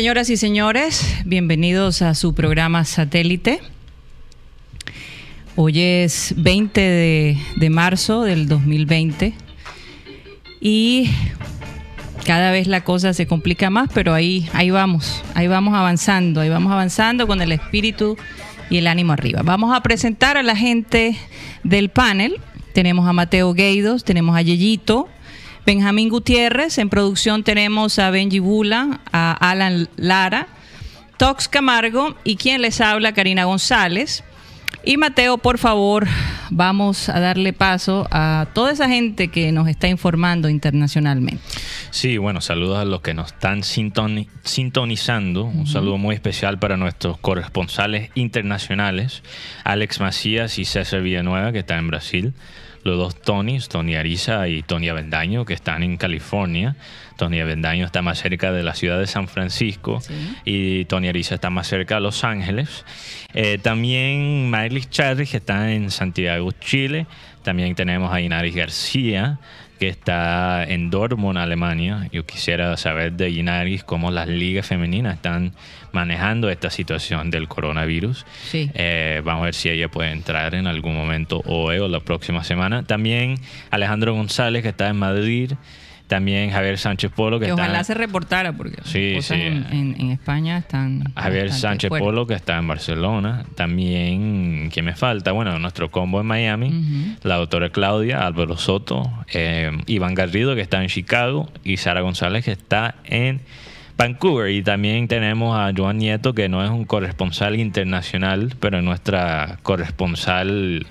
Señoras y señores, bienvenidos a su programa Satélite. Hoy es 20 de, marzo del 2020 y cada vez la cosa se complica más, pero ahí, ahí vamos, ahí vamos avanzando, ahí vamos avanzando con el espíritu y el ánimo arriba. Vamos a presentar a la gente del panel. Tenemos a Mateo Gueidos, tenemos a Yeyito, Benjamín Gutiérrez, en producción tenemos a Benji Bula, a Alan Lara, Tox Camargo y quien les habla, Karina González. Y Mateo, por favor, vamos a darle paso a toda esa gente que nos está informando internacionalmente. Sí, bueno, saludos a los que nos están sintoni- sintonizando. Un saludo muy especial para nuestros corresponsales internacionales, Alex Macías y César Villanueva, que están en Brasil. Los dos Tonys, Tony Ariza y Tony Avendaño, que están en California. Tony Avendaño está más cerca de la ciudad de San Francisco Sí. y Tony Ariza está más cerca de Los Ángeles. Eh, también Miley Charri, que está en Santiago, Chile. También tenemos a Inaris García, que está en Dortmund, Alemania. Yo quisiera saber de Inaris cómo las ligas femeninas están manejando esta situación del coronavirus. Sí. Eh, vamos a ver si ella puede entrar en algún momento hoy o la próxima semana. También Alejandro González, que está en Madrid. También Javier Sánchez Polo, que, Que está ojalá se reportara, porque Sí, cosas sí. En, en- en España están. Javier Sánchez. Polo, que está en Barcelona. También, ¿quién me falta? Bueno, nuestro combo en Miami. La doctora Claudia, Álvaro Soto, eh, Iván Garrido, que está en Chicago. Y Sara González, que está en Vancouver. Y también tenemos a Joan Nieto, que no es un corresponsal internacional, pero es nuestra corresponsal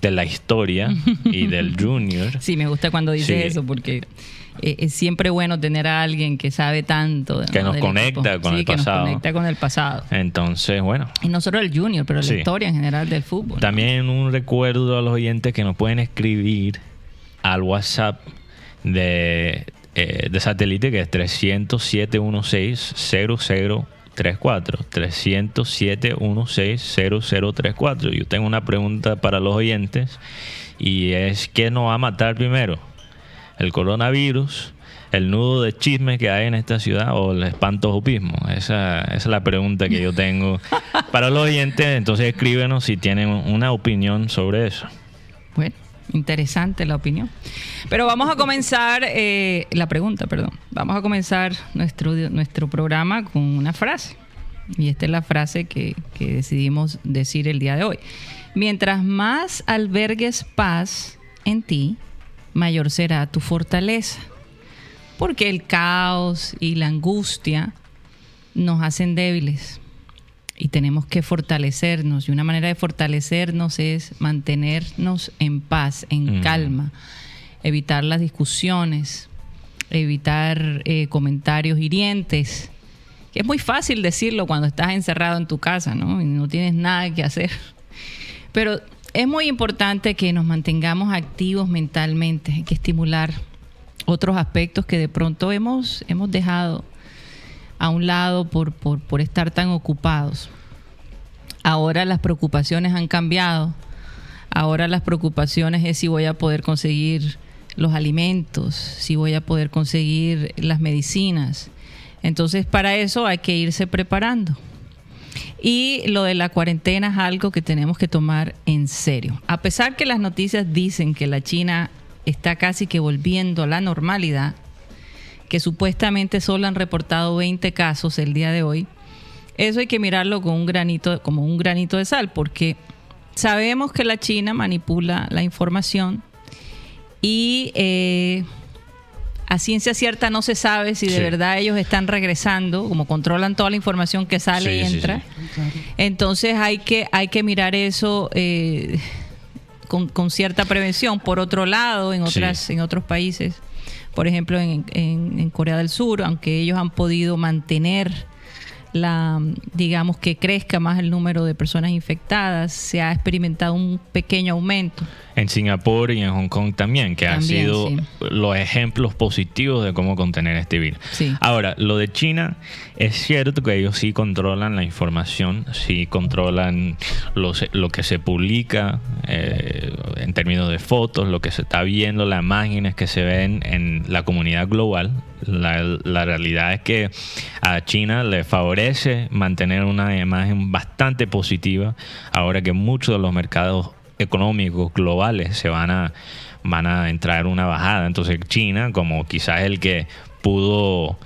de la historia y del Junior. Sí, me gusta cuando dices Sí. eso, porque eh, es siempre bueno tener a alguien que sabe tanto. Que ¿no? nos del conecta equipo. con Sí, el que pasado. nos conecta con el pasado. Entonces, bueno, Y no solo el junior, pero la Sí. historia en general del fútbol. También un recuerdo a los oyentes que nos pueden escribir al WhatsApp de, eh, de satélite que es 307-16-0034. 307-16-0034. Yo tengo una pregunta para los oyentes y es ¿qué nos va a matar primero? ¿El coronavirus? ¿El nudo de chisme que hay en esta ciudad o el espantojupismo? Esa, esa es la pregunta que yo tengo para los oyentes. Entonces escríbenos si tienen una opinión sobre eso. Bueno, interesante la opinión. Pero vamos a comenzar, eh, la pregunta, perdón. Vamos a comenzar nuestro, nuestro programa con una frase. Y esta es la frase que, que decidimos decir el día de hoy. Mientras más albergues paz en ti, mayor será tu fortaleza. Porque el caos y la angustia nos hacen débiles y tenemos que fortalecernos. Y una manera de fortalecernos es mantenernos en paz, en Mm. calma, evitar las discusiones, evitar eh, comentarios hirientes. Que es muy fácil decirlo cuando estás encerrado en tu casa, ¿no? Y no tienes nada que hacer. Pero es muy importante que nos mantengamos activos mentalmente. Hay que estimular otros aspectos que de pronto hemos, hemos dejado a un lado por, por, estar tan ocupados. Ahora las preocupaciones han cambiado. Ahora las preocupaciones es si voy a poder conseguir los alimentos, si voy a poder conseguir las medicinas. Entonces para eso hay que irse preparando. Y lo de la cuarentena es algo que tenemos que tomar en serio. A pesar que las noticias dicen que la China está casi que volviendo a la normalidad, que supuestamente solo han reportado 20 casos el día de hoy, eso hay que mirarlo con un granito, como un granito de sal, porque sabemos que la China manipula la información y eh, a ciencia cierta no se sabe si de Sí. verdad ellos están regresando, como controlan toda la información que sale Sí, y entra. sí. Entonces hay que, hay que mirar eso eh, con, con cierta prevención. Por otro lado, en, Sí. otras, en otros países, por ejemplo en, en- Corea del Sur, aunque ellos han podido mantener la, digamos que crezca más el número de personas infectadas, se ha experimentado un pequeño aumento. En Singapur y en Hong Kong también, que han También, sido sí. los ejemplos positivos de cómo contener este virus. Sí. Ahora, lo de China, es cierto que ellos sí controlan la información, sí controlan lo, que se publica eh, en términos de fotos, lo que se está viendo, las imágenes que se ven en la comunidad global. La, la realidad es que a China le favorece mantener una imagen bastante positiva ahora que muchos de los mercados económicos globales se van a van a entrar en una bajada. Entonces China, como quizás el que pudo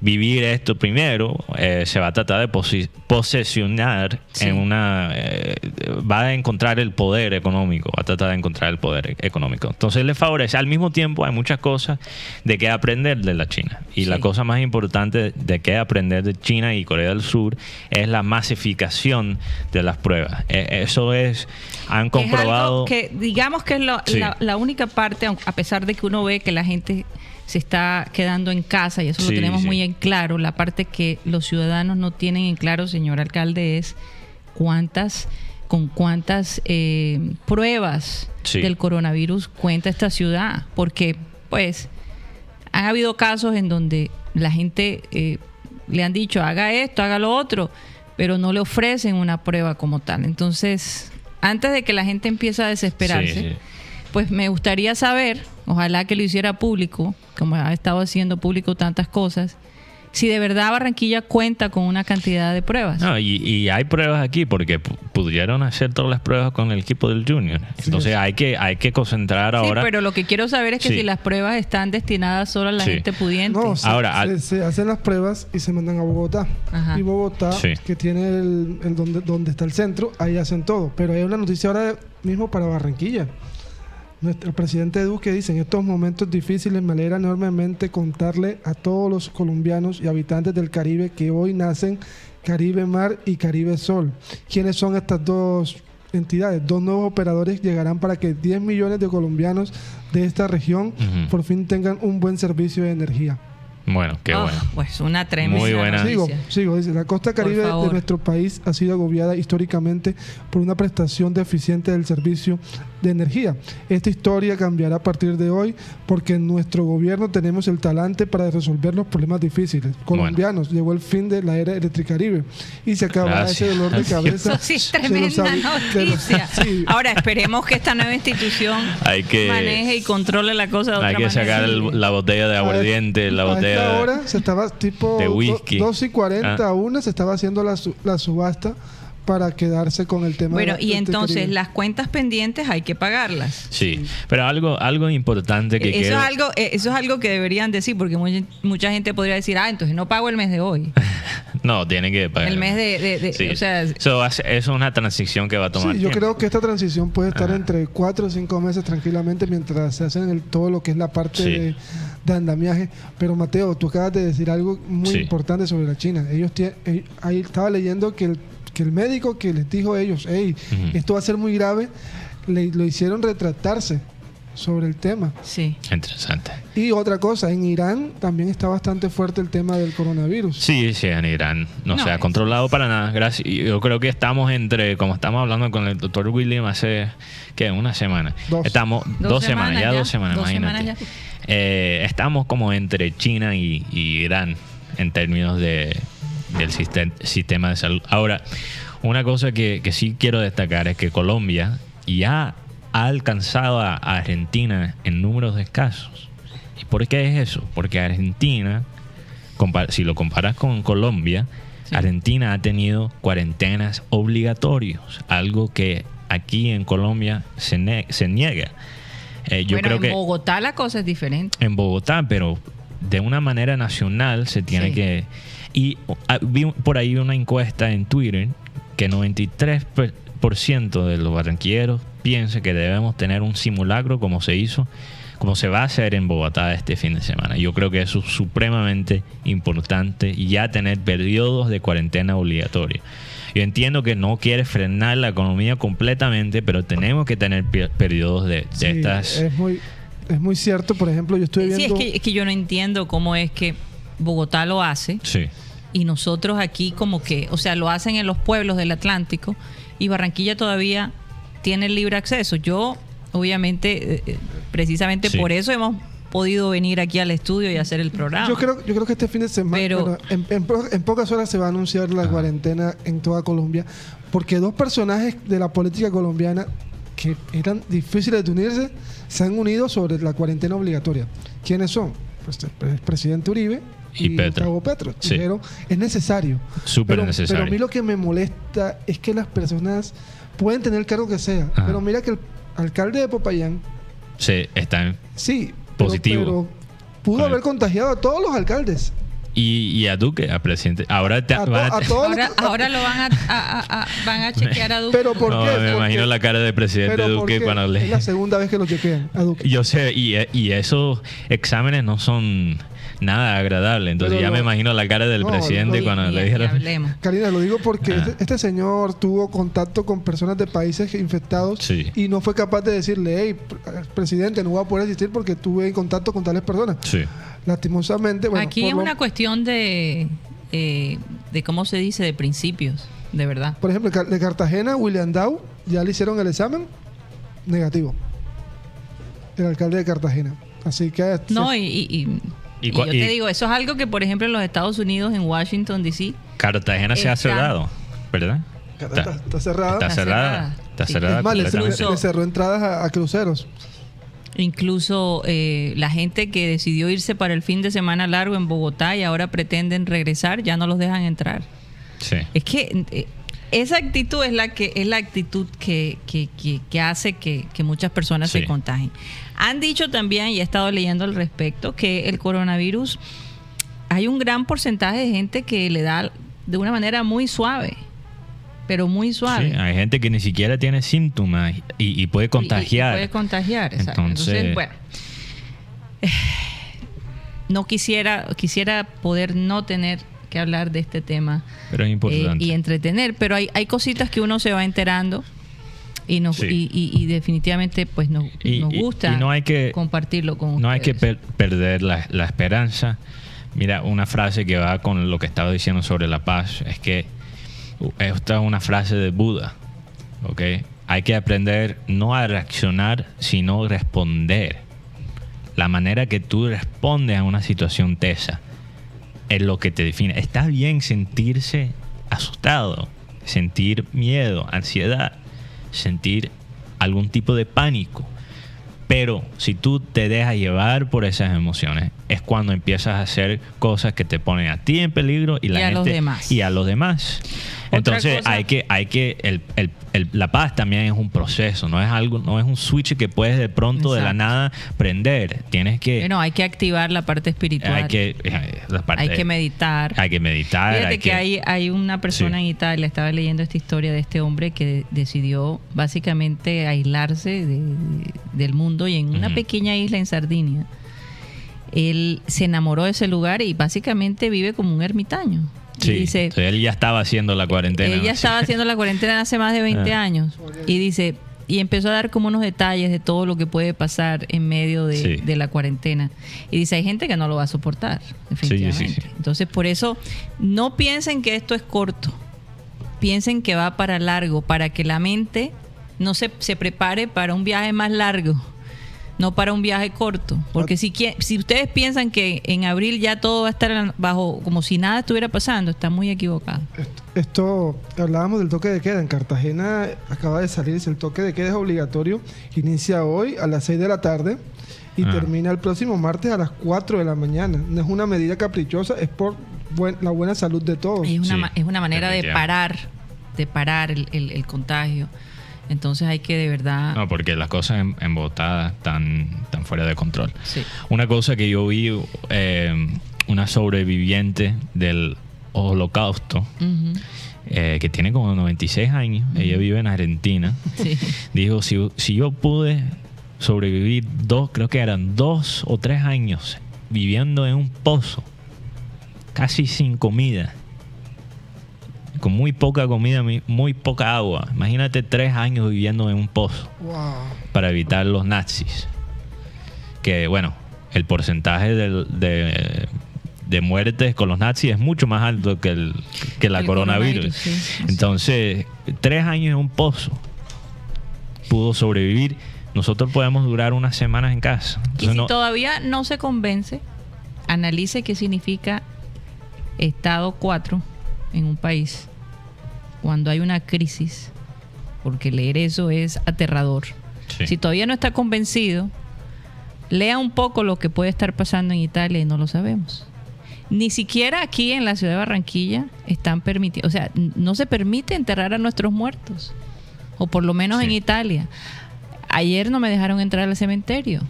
sobrevivir esto primero, eh, se va a tratar de posi- posesionar Sí. en una... eh, va a encontrar el poder económico, va a tratar de encontrar el poder e- económico. Entonces le favorece. Al mismo tiempo hay muchas cosas de qué aprender de la China. Y la cosa más importante de qué aprender de China y Corea del Sur es la masificación de las pruebas. Eh, eso es, han Que es algo comprobado... que digamos que es lo- Sí. la, la única parte, a pesar de que uno ve que la gente se está quedando en casa y eso Sí, lo tenemos sí. muy en claro, la parte que los ciudadanos no tienen en claro, señor alcalde, es cuántas con cuántas eh, pruebas Sí. del coronavirus cuenta esta ciudad, porque pues han habido casos en donde la gente eh, le han dicho haga esto, haga lo otro, pero no le ofrecen una prueba como tal. Entonces, antes de que la gente empiece a desesperarse, Sí, sí. Pues me gustaría saber, ojalá que lo hiciera público, como ha estado haciendo público tantas cosas, si de verdad Barranquilla cuenta con una cantidad de pruebas. No, y, y hay pruebas aquí porque pu- pudieron hacer todas las pruebas con el equipo del Junior. Entonces hay que hay que concentrar Sí, ahora. pero lo que quiero saber es que Sí. si las pruebas están destinadas solo a la Sí. gente pudiente. No, se, Ahora, se- al- se hacen las pruebas y se mandan a Bogotá. Ajá. Y Bogotá, Sí. que tiene el, el donde, donde está el centro, ahí hacen todo. Pero hay una noticia ahora mismo para Barranquilla. Nuestro presidente Duque dice, en estos momentos difíciles me alegra enormemente contarle a todos los colombianos y habitantes del Caribe que hoy nacen Caribe Mar y Caribe Sol. ¿Quiénes son estas dos entidades? Dos nuevos operadores llegarán para que 10 millones de colombianos de esta región por fin tengan un buen servicio de energía. Bueno, qué Oh, bueno. Pues una tremenda Muy buena. Sigo, noticia. sigo. Dice, la costa caribe de nuestro país ha sido agobiada históricamente por una prestación deficiente del servicio de energía. Esta historia cambiará a partir de hoy porque en nuestro gobierno tenemos el talante para resolver los problemas difíciles. Colombianos, llegó el fin de la era Electricaribe y se acabará Gracias. ese dolor de cabeza. Eso sí es tremenda noticia. sí. Ahora esperemos que esta nueva institución Hay que- maneje y controle la cosa de otra Hay que manera. sacar el- la botella de aguardiente, la botella de- hora se estaba tipo de do- whisky. 2 y 40 Ah. a 1 se estaba haciendo la, su- la subasta para quedarse con el tema Bueno, de- y de entonces Caribe. las cuentas pendientes hay que pagarlas. Sí, pero algo algo importante que eso, es algo, eh, eso es algo que deberían decir, porque mucha, mucha gente podría decir, ah, entonces no pago el mes de hoy. No, tiene que pagar. El mes de- de- de- Sí. o sea- ser- eso es una transición que va a tomar Sí, yo tiempo. creo que esta transición puede estar Ajá. entre 4 o 5 meses tranquilamente mientras se hacen el- todo lo que es la parte Sí. de, de andamiaje. Pero Mateo, tú acabas de decir algo muy Sí. importante sobre la China. Ellos tie- eh, ahí estaba leyendo que el, que el médico que les dijo a ellos, hey, esto va a ser muy grave, le, lo hicieron retratarse sobre el tema. Sí. Interesante. Y otra cosa, en Irán también está bastante fuerte el tema del coronavirus. Sí, sí, en Irán no, No, se ha es- controlado para nada. Gracias. Yo creo que estamos entre, como estamos hablando con el doctor William hace, ¿qué? Una semana. Dos. Estamos dos, semanas, ya, dos semanas, dos imagínate. semanas ya. Eh, estamos como entre China y, y Irán en términos de, del sistem- sistema de salud. Ahora, una cosa que, que sí quiero destacar es que Colombia ya ha alcanzado a Argentina en números de casos. ¿Y por qué es eso? Porque Argentina, si lo comparas con Colombia, Sí. Argentina ha tenido cuarentenas obligatorios, algo que aquí en Colombia se, ne- se niega. Eh, yo bueno, creo en que Bogotá la cosa es diferente. en Bogotá, pero de una manera nacional se tiene Sí. que... Y ah, vi por ahí una encuesta en Twitter que 93% de los barranquilleros piensa que debemos tener un simulacro como se hizo, como se va a hacer en Bogotá este fin de semana. Yo creo que eso es supremamente importante, ya tener periodos de cuarentena obligatoria. Yo entiendo que no quiere frenar la economía completamente, pero tenemos que tener pe- periodos de, de Sí, estas... es muy es muy cierto, por ejemplo, yo estoy Sí, es viendo que, es que yo no entiendo cómo es que Bogotá lo hace Sí. y nosotros aquí como que, o sea, lo hacen en los pueblos del Atlántico y Barranquilla todavía tiene el libre acceso. Yo, obviamente, eh, eh, precisamente Sí. por eso hemos podido venir aquí al estudio y hacer el programa. Yo creo, yo creo que este fin de semana, Pero- bueno, en, en po- en pocas horas se va a anunciar la cuarentena en toda Colombia, porque dos personajes de la política colombiana que eran difíciles de unirse se han unido sobre la cuarentena obligatoria. ¿Quiénes son? Pues el pre- presidente Uribe Y y, Petro. Gustavo Petro. Sí. Dijeron, es necesario. Súper Pero- necesario. Pero a mí lo que me molesta es que las personas pueden tener el cargo que sea, Ajá. pero mira que el alcalde de Popayán, Sí, está sí, pero- Positivo. pero pudo haber contagiado a todos los alcaldes. Y, y a Duque, a presidente. Ahora te, A, to- van a- Ahora, los- ahora lo van a, a- a- a- van a chequear a Duque. Pero ¿por No, qué? me imagino la cara del presidente pero ¿por Duque cuando le... Es la segunda vez que lo chequean a Duque. Yo sé, y, y esos exámenes no son nada agradables. Entonces Pero ya lo- me imagino la cara del no, presidente lo- cuando le dijeron... Karina, lo digo porque Ah. este, este señor tuvo contacto con personas de países infectados Sí. y no fue capaz de decirle, hey, pr- presidente, no voy a poder asistir porque tuve contacto con tales personas. Sí. Lastimosamente, bueno, Aquí es lo- una cuestión de, eh, de cómo se dice, de principios, de verdad. por ejemplo, de Cartagena, William Dow, ya le hicieron el examen negativo. El alcalde de Cartagena. Así que No, y- Y yo y- te digo, eso es algo que, por ejemplo, en los Estados Unidos, en Washington, D.C., Cartagena se ha cerrado, ¿verdad? está, está- está cerrada. Está Está cerrada. Está Sí. cerrada es más, le, cerró entradas a, a cruceros. incluso eh, la gente que decidió irse para el fin de semana largo en Bogotá y ahora pretenden regresar, ya no los dejan entrar. Sí. Es que eh, esa actitud es la que es la actitud que, que- que- que hace que, que muchas personas Sí. se contagien. Han dicho también, y he estado leyendo al respecto, que el coronavirus hay un gran porcentaje de gente que le da de una manera muy suave, pero muy suave. Sí, hay gente que ni siquiera tiene síntomas y, y puede Y- y contagiar. puede contagiar, exacto. Entonces- Entonces, bueno. No quisiera, quisiera poder no tener que hablar de este tema Pero es importante. eh, y entretener, pero hay, hay cositas que uno se va enterando y nos Sí. y, y- y definitivamente pues nos, Y- nos y- gusta no hay que- compartirlo con No hay que ustedes. per- perder la, la esperanza. Mira, una frase que va con lo que estaba diciendo sobre la paz es que esta es una frase de Buda. ¿ok? Hay que aprender no a reaccionar, sino responder. La manera que tú respondes a una situación tesa es lo que te define. Está bien sentirse asustado, sentir miedo, ansiedad, sentir algún tipo de pánico. Pero si tú te dejas llevar por esas emociones, es cuando empiezas a hacer cosas que te ponen a ti en peligro y, la Y a los gente demás. y a los demás. Entonces hay que, hay que, el, el- el- la paz también es un proceso, no es algo, no es un switch que puedes de pronto de la nada prender. Tienes que, Bueno, hay que activar la parte espiritual. hay que, eh, la parte- hay que meditar. hay que meditar, Fíjate hay que, que- hay, hay una persona Sí. en Italia, estaba leyendo esta historia de este hombre que decidió básicamente aislarse de- del mundo y en una pequeña isla en Sardinia. Él se enamoró de ese lugar y básicamente vive como un ermitaño. Sí, dice, él ya estaba haciendo la cuarentena. ella ¿no? estaba haciendo la cuarentena hace más de 20 Ah. años. Y dice, y empezó a dar como unos detalles de todo lo que puede pasar en medio de, Sí. de la cuarentena. Y dice, hay gente que no lo va a soportar, definitivamente. sí, sí. Entonces, por eso, no piensen que esto es corto. Piensen que va para largo, para que la mente no se, se prepare para un viaje más largo. No para un viaje corto. Porque si, si ustedes piensan que en abril ya todo va a estar bajo como si nada estuviera pasando, están muy equivocados. Esto, esto- hablábamos del toque de queda. En Cartagena acaba de salir, el toque de queda es obligatorio. Inicia hoy a las 6 de la tarde y Ah. termina el próximo martes a las 4 de la mañana. No es una medida caprichosa, es por buen- la buena salud de todos. Es una, Sí, es una manera de parar, de parar el, el- el contagio. Entonces hay que de verdad... No, porque las cosas en, en Bogotá están, están fuera de control. Sí. Una cosa que yo vi, eh, una sobreviviente del holocausto, eh, que tiene como 96 años, ella vive en Argentina, Sí. dijo, si, si yo pude sobrevivir dos, creo que eran dos o tres años viviendo en un pozo, casi sin comida, con muy poca comida, mi- muy poca agua. Imagínate tres años viviendo en un pozo Wow. para evitar los nazis. Que bueno, el porcentaje de, de muertes con los nazis es mucho más alto que, el, que la El coronavirus. coronavirus, sí, sí. Entonces, tres años en un pozo pudo sobrevivir. Nosotros podemos durar unas semanas en casa. Y si no- todavía no se convence, analice qué significa estado 4 en un país cuando hay una crisis, porque leer eso es aterrador. Sí. Si todavía no está convencido, lea un poco lo que puede estar pasando en Italia y no lo sabemos. Ni siquiera aquí en la ciudad de Barranquilla están permitidos, o sea, no se permite enterrar a nuestros muertos, o por lo menos Sí. en Italia. Ayer no me dejaron entrar al cementerio.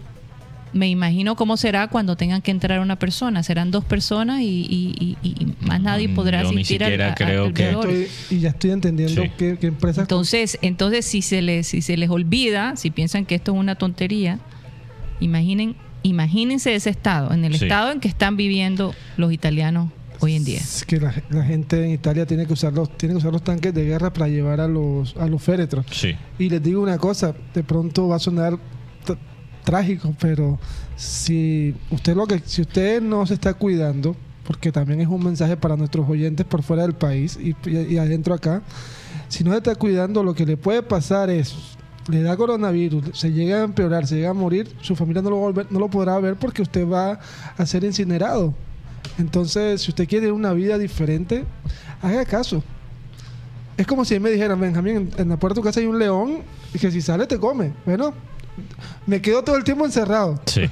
Me imagino cómo será cuando tengan que entrar una persona. Serán dos personas y, y- y- y más nadie Mm, podrá yo ni asistir al- siquiera al creo que- velorio. Estoy- y ya estoy entendiendo Sí. que, que empresas Entonces, entonces si se les si se les olvida, si piensan que esto es una tontería, imaginen imagínense ese estado, en el Sí. estado en que están viviendo los italianos hoy en día. Es que la, la gente en Italia tiene que usar los tiene que usar los tanques de guerra para llevar a los a los féretros. Sí. Y les digo una cosa, de pronto va a sonar trágico, pero si usted lo que si usted no se está cuidando, porque también es un mensaje para nuestros oyentes por fuera del país y, y- y adentro acá, si no se está cuidando, lo que le puede pasar es le da coronavirus, se llega a empeorar, se llega a morir, su familia no lo, volver- no lo podrá ver porque usted va a ser incinerado. Entonces, si usted quiere una vida diferente, haga caso. Es como si me dijeran, Benjamín, en, en la puerta de tu casa hay un león y que si sale te come. Bueno, me quedo todo el tiempo encerrado. Sí.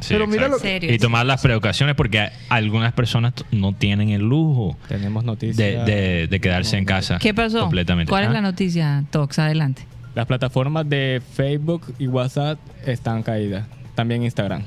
Sí, Pero mira lo- serio. Y tomar las precauciones porque algunas personas no tienen el lujo Tenemos de, noticias. de- de quedarse en casa. ¿Qué pasó? Completamente. ¿Cuál es Ah, la noticia, Tox? Adelante. Las plataformas de Facebook y WhatsApp están caídas. También Instagram.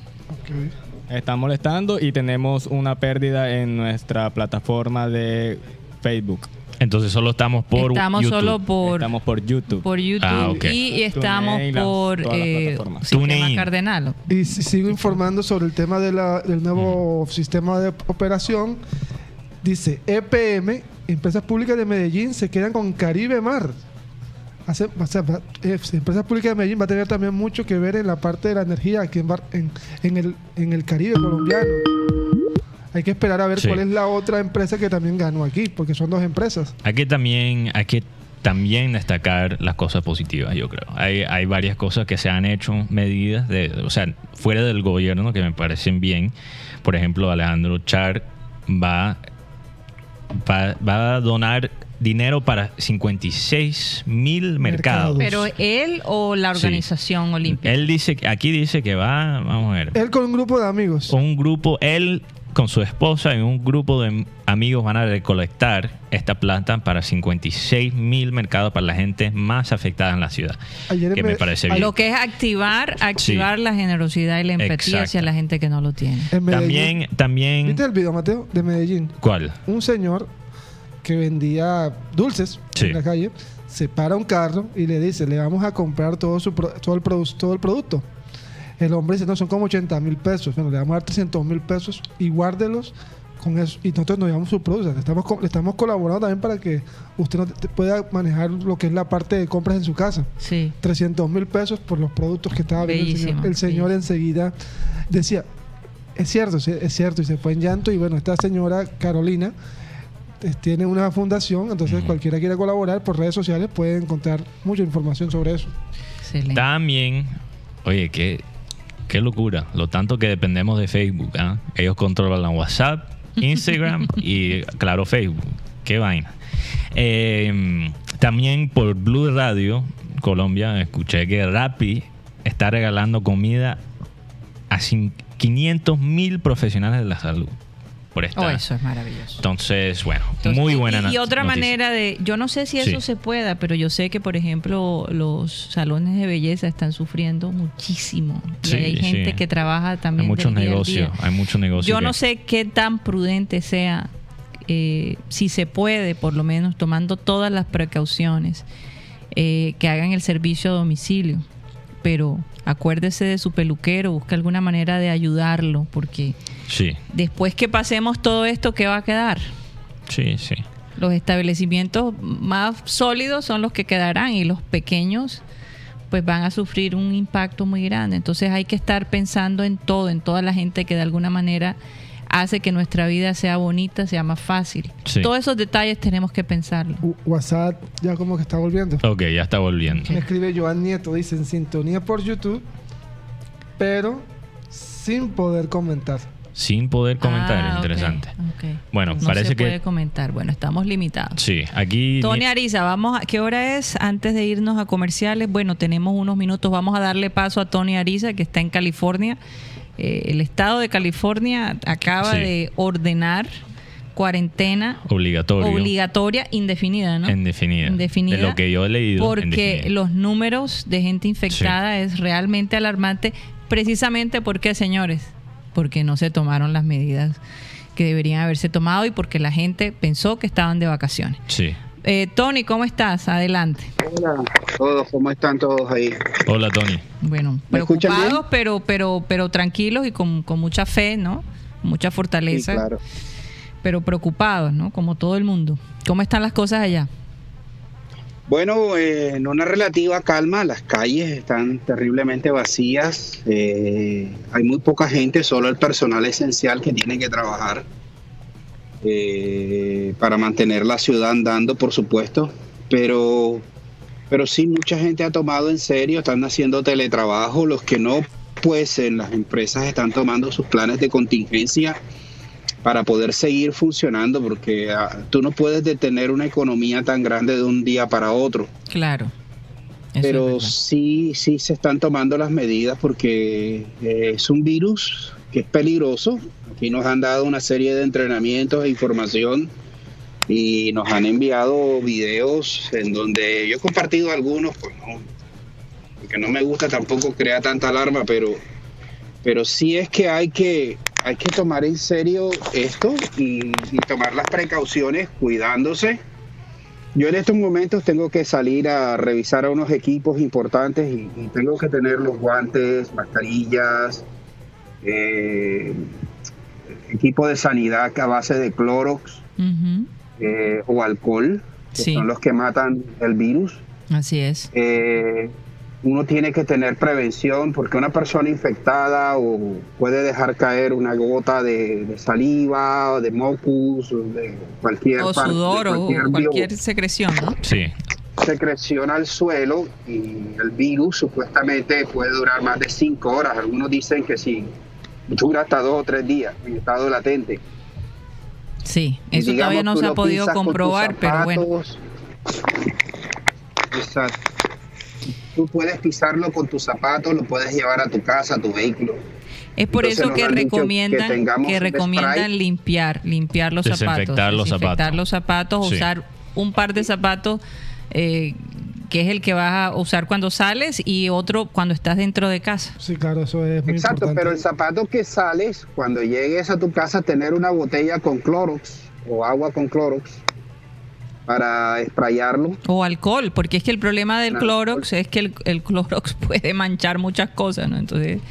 Están molestando y tenemos una pérdida en nuestra plataforma de Facebook. Entonces solo estamos por estamos YouTube. solo por, Estamos por YouTube. por YouTube Ah, ok. y estamos TuneIn, por eh. Sistema. Cardenal. Y si- sigo informando sobre el tema de la- del nuevo sistema de operación. Dice, EPM, Empresas Públicas de Medellín, se quedan con Caribe Mar. Hace- o sea, va- eh, Empresas Públicas de Medellín va a tener también mucho que ver en la parte de la energía aquí en, Bar- en, en el, en el Caribe colombiano. Hay que esperar a ver Sí. cuál es la otra empresa que también ganó aquí, porque son dos empresas. Hay que también, hay que también destacar las cosas positivas, yo creo. Hay, hay varias cosas que se han hecho, medidas, de, o sea, fuera del gobierno que me parecen bien. Por ejemplo, Alejandro Char va, va, va a donar dinero para 56 mil mercados. Mercados. Pero él o la Sí. organización olímpica. Él dice, que- aquí dice que va, vamos a ver, Él con un grupo de amigos. un grupo, él con su esposa y un grupo de amigos van a recolectar esta planta para 56 mil mercados para la gente más afectada en la ciudad. Ayer que me- me parece bien. Lo que es activar, activar la generosidad y la empatía Exacto. hacia la gente que no lo tiene. En Medellín. También, también, ¿Viste el video, Mateo? De Medellín. ¿cuál? un señor que vendía dulces Sí. en la calle se para un carro y le dice le vamos a comprar todo su pro- todo el todo el producto el hombre dice no son como 80 mil pesos bueno le vamos a dar 300 mil pesos y guárdelos con eso y nosotros nos llevamos su producto O sea, le estamos le estamos colaborando también para que usted no te- pueda manejar lo que es la parte de compras en su casa Sí. 300 mil pesos por los productos que estaba viendo el señor. Bellísimo, El señor sí. enseguida decía, es cierto, es cierto, y se fue en llanto. Y bueno, esta señora Carolina eh, tiene una fundación, entonces cualquiera quiera colaborar por redes sociales puede encontrar mucha información sobre eso. Excelente. También, oye, qué, qué locura. Lo tanto que dependemos de Facebook. ¿ah? Ellos controlan la WhatsApp, Instagram y, claro, Facebook. Qué vaina. Eh, también por Blue Radio, Colombia, escuché que Rappi está regalando comida a cin- 500 mil profesionales de la salud. Por esta. Oh, eso es maravilloso. Entonces, bueno, Entonces, muy buena y, y otra noticia. manera de, yo no sé si eso Sí. se pueda, pero yo sé que, por ejemplo, los salones de belleza están sufriendo muchísimo. Sí, y hay gente sí. que trabaja también. Hay muchos negocios, hay muchos negocios. Yo que- no sé qué tan prudente sea, eh, si se puede, por lo menos tomando todas las precauciones, eh, que hagan el servicio a domicilio. Pero acuérdese de su peluquero, busque alguna manera de ayudarlo, porque Sí, después que pasemos todo esto, ¿qué va a quedar? sí, sí. Los establecimientos más sólidos son los que quedarán y los pequeños pues van a sufrir un impacto muy grande. Entonces hay que estar pensando en todo, en toda la gente que de alguna manera hace que nuestra vida sea bonita, sea más fácil. Sí. Todos esos detalles tenemos que pensarlo. U- WhatsApp ya como que está volviendo. Ok, ya está volviendo. Me escribe Joan Nieto, dice en sintonía por YouTube, pero sin poder comentar. Sin poder comentar, Ah, interesante. ok. Bueno, no parece se que- puede comentar. Bueno, estamos limitados. Sí, aquí... Tony Ariza, vamos a, ¿qué hora es? Antes de irnos a comerciales, bueno, tenemos unos minutos, vamos a darle paso a Tony Ariza, que está en California. Eh, el estado de California acaba Sí. de ordenar cuarentena Obligatorio. obligatoria indefinida, ¿no? Indefinida. Indefinida. De lo que yo he leído. Porque indefinida. los números de gente infectada es realmente alarmante, precisamente porque, señores, porque no se tomaron las medidas que deberían haberse tomado y porque la gente pensó que estaban de vacaciones. Sí. Eh, Tony, ¿cómo estás? Adelante. Hola todos, ¿cómo están todos ahí? Hola, Tony. Bueno, ¿Me escuchan preocupados, pero, pero, pero tranquilos y con, con mucha fe, ¿no? Mucha Sí, fortaleza, claro. pero preocupados, ¿no? Como todo el mundo. ¿Cómo están las cosas allá? Bueno, eh, en una relativa calma, las calles están terriblemente vacías, eh, hay muy poca gente, solo el personal esencial que tiene que trabajar eh, para mantener la ciudad andando, por supuesto, pero, pero sí, mucha gente ha tomado en serio, están haciendo teletrabajo, los que no, pues en las empresas están tomando sus planes de contingencia para poder seguir funcionando, porque ah, tú no puedes detener una economía tan grande de un día para otro. Claro. Eso Pero sí, sí se están tomando las medidas porque eh, es un virus que es peligroso. Aquí nos han dado una serie de entrenamientos e información y nos han enviado videos en donde yo he compartido algunos, pues no, porque no me gusta tampoco crear tanta alarma, pero, pero sí es que hay que hay que tomar en serio esto y, tomar las precauciones cuidándose. Yo en estos momentos tengo que salir a revisar a unos equipos importantes y, y tengo que tener los guantes, mascarillas, eh, equipo de sanidad a base de Clorox eh, o alcohol, que Sí. son los que matan el virus. Así es. Eh, uno tiene que tener prevención porque una persona infectada o puede dejar caer una gota de, de saliva, o de mocus, o de cualquier O parte- de sudor o cualquier bio- secreción, ¿no? Sí. secreción al suelo y el virus supuestamente puede durar más de cinco horas. Algunos dicen que sí, dura hasta dos o tres días en estado latente. Sí, eso digamos, todavía no se ha podido comprobar, pero bueno. Exacto. Tú puedes pisarlo con tus zapatos, lo puedes llevar a tu casa, a tu vehículo. Es por Entonces eso que recomiendan que, recomiendan spray. limpiar, limpiar los zapatos, Desinfectar los desinfectar zapatos. los zapatos, Sí. usar un par de zapatos eh, que es el que vas a usar cuando sales y otro cuando estás dentro de casa. Sí, claro, eso es muy Exacto, importante. pero el zapato que sales, cuando llegues a tu casa, tener una botella con Clorox o agua con Clorox para sprayarlo. O alcohol, porque es que el problema del No, Clorox es que el, el Clorox puede manchar muchas cosas, ¿no? Entonces, es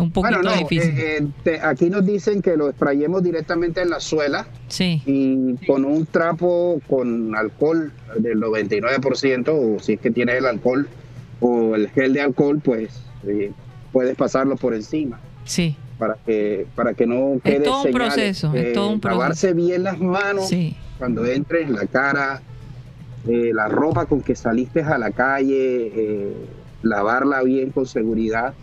un poquito Bueno, no, difícil. eh, eh, te- aquí nos dicen que lo sprayemos directamente en la suela sí, y con un trapo con alcohol del 99%, o si es que tienes el alcohol o el gel de alcohol, pues eh, puedes pasarlo por encima sí, para que para que no quede todo un señales. proceso, es todo un proceso. Lavarse bien las manos sí. cuando entres, la cara, eh, la ropa con que saliste a la calle, eh, lavarla bien con seguridad.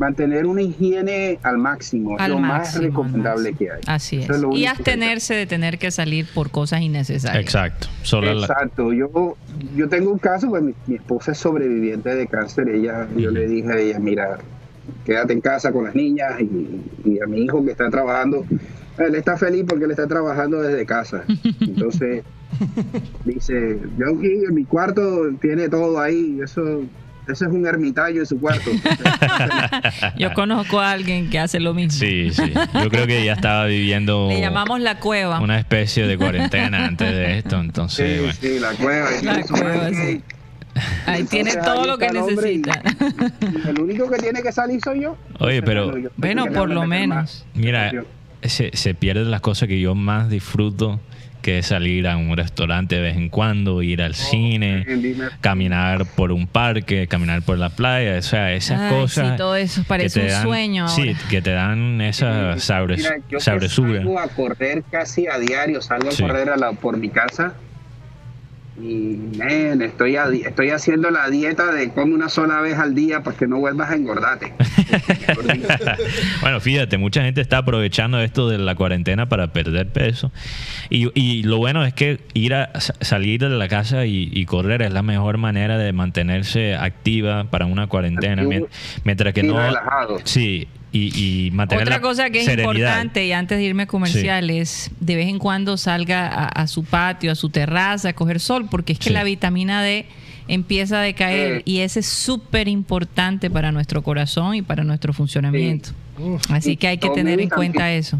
Mantener una higiene al máximo es lo más máximo, recomendable que hay. Así es. Y abstenerse de tener que salir por cosas innecesarias. Exacto. Solo la- Exacto, yo, yo tengo un caso, pues mi, mi esposa es sobreviviente de cáncer, ella, yo le dije a ella, mira, quédate en casa con las niñas y, y a mi hijo que está trabajando, él está feliz porque él está trabajando desde casa. Entonces, dice, yo aquí en mi cuarto tiene todo ahí, eso, ese es un ermitaño en su cuarto. Yo conozco a alguien que hace lo mismo. Sí, sí. Yo creo que ya estaba viviendo Le llamamos la cueva. una especie de cuarentena antes de esto, entonces, Sí, bueno. sí, la cueva. La eso, cueva, sí. Ahí Entonces, tiene todo ahí lo que hombre y- necesita. y El único que tiene que salir soy yo. Oye, pero- yo Bueno, por lo menos. más Mira, se, se pierden las cosas que yo más disfruto que salir a un restaurante de vez en cuando, ir al cine, dime. caminar por un parque, caminar por la playa, o sea, esas Ay, cosas. sí, todo eso que parece te un dan- sueño Sí, ahora. que te dan esa sabres- Mira, yo que sabrosura. salgo a correr casi a diario, salgo Sí. a correr a la, por mi casa y man, estoy, a estoy haciendo la dieta de come una sola vez al día para que no vuelvas a engordarte. bueno, fíjate, mucha gente está aprovechando esto de la cuarentena para perder peso. Y, y lo bueno es que ir a sa- salir de la casa y, y correr es la mejor manera de mantenerse activa para una cuarentena. Activo Mientras que no. relajado. Sí, y, y mantener Otra la cosa que es serenidad. importante, y antes de irme a comercial, es de vez en cuando salga a, a su patio, a su terraza, a coger sol, porque es que Sí. la vitamina D empieza a decaer Sí. y ese es súper importante para nuestro corazón y para nuestro funcionamiento. Así que hay que tener en cuenta eso.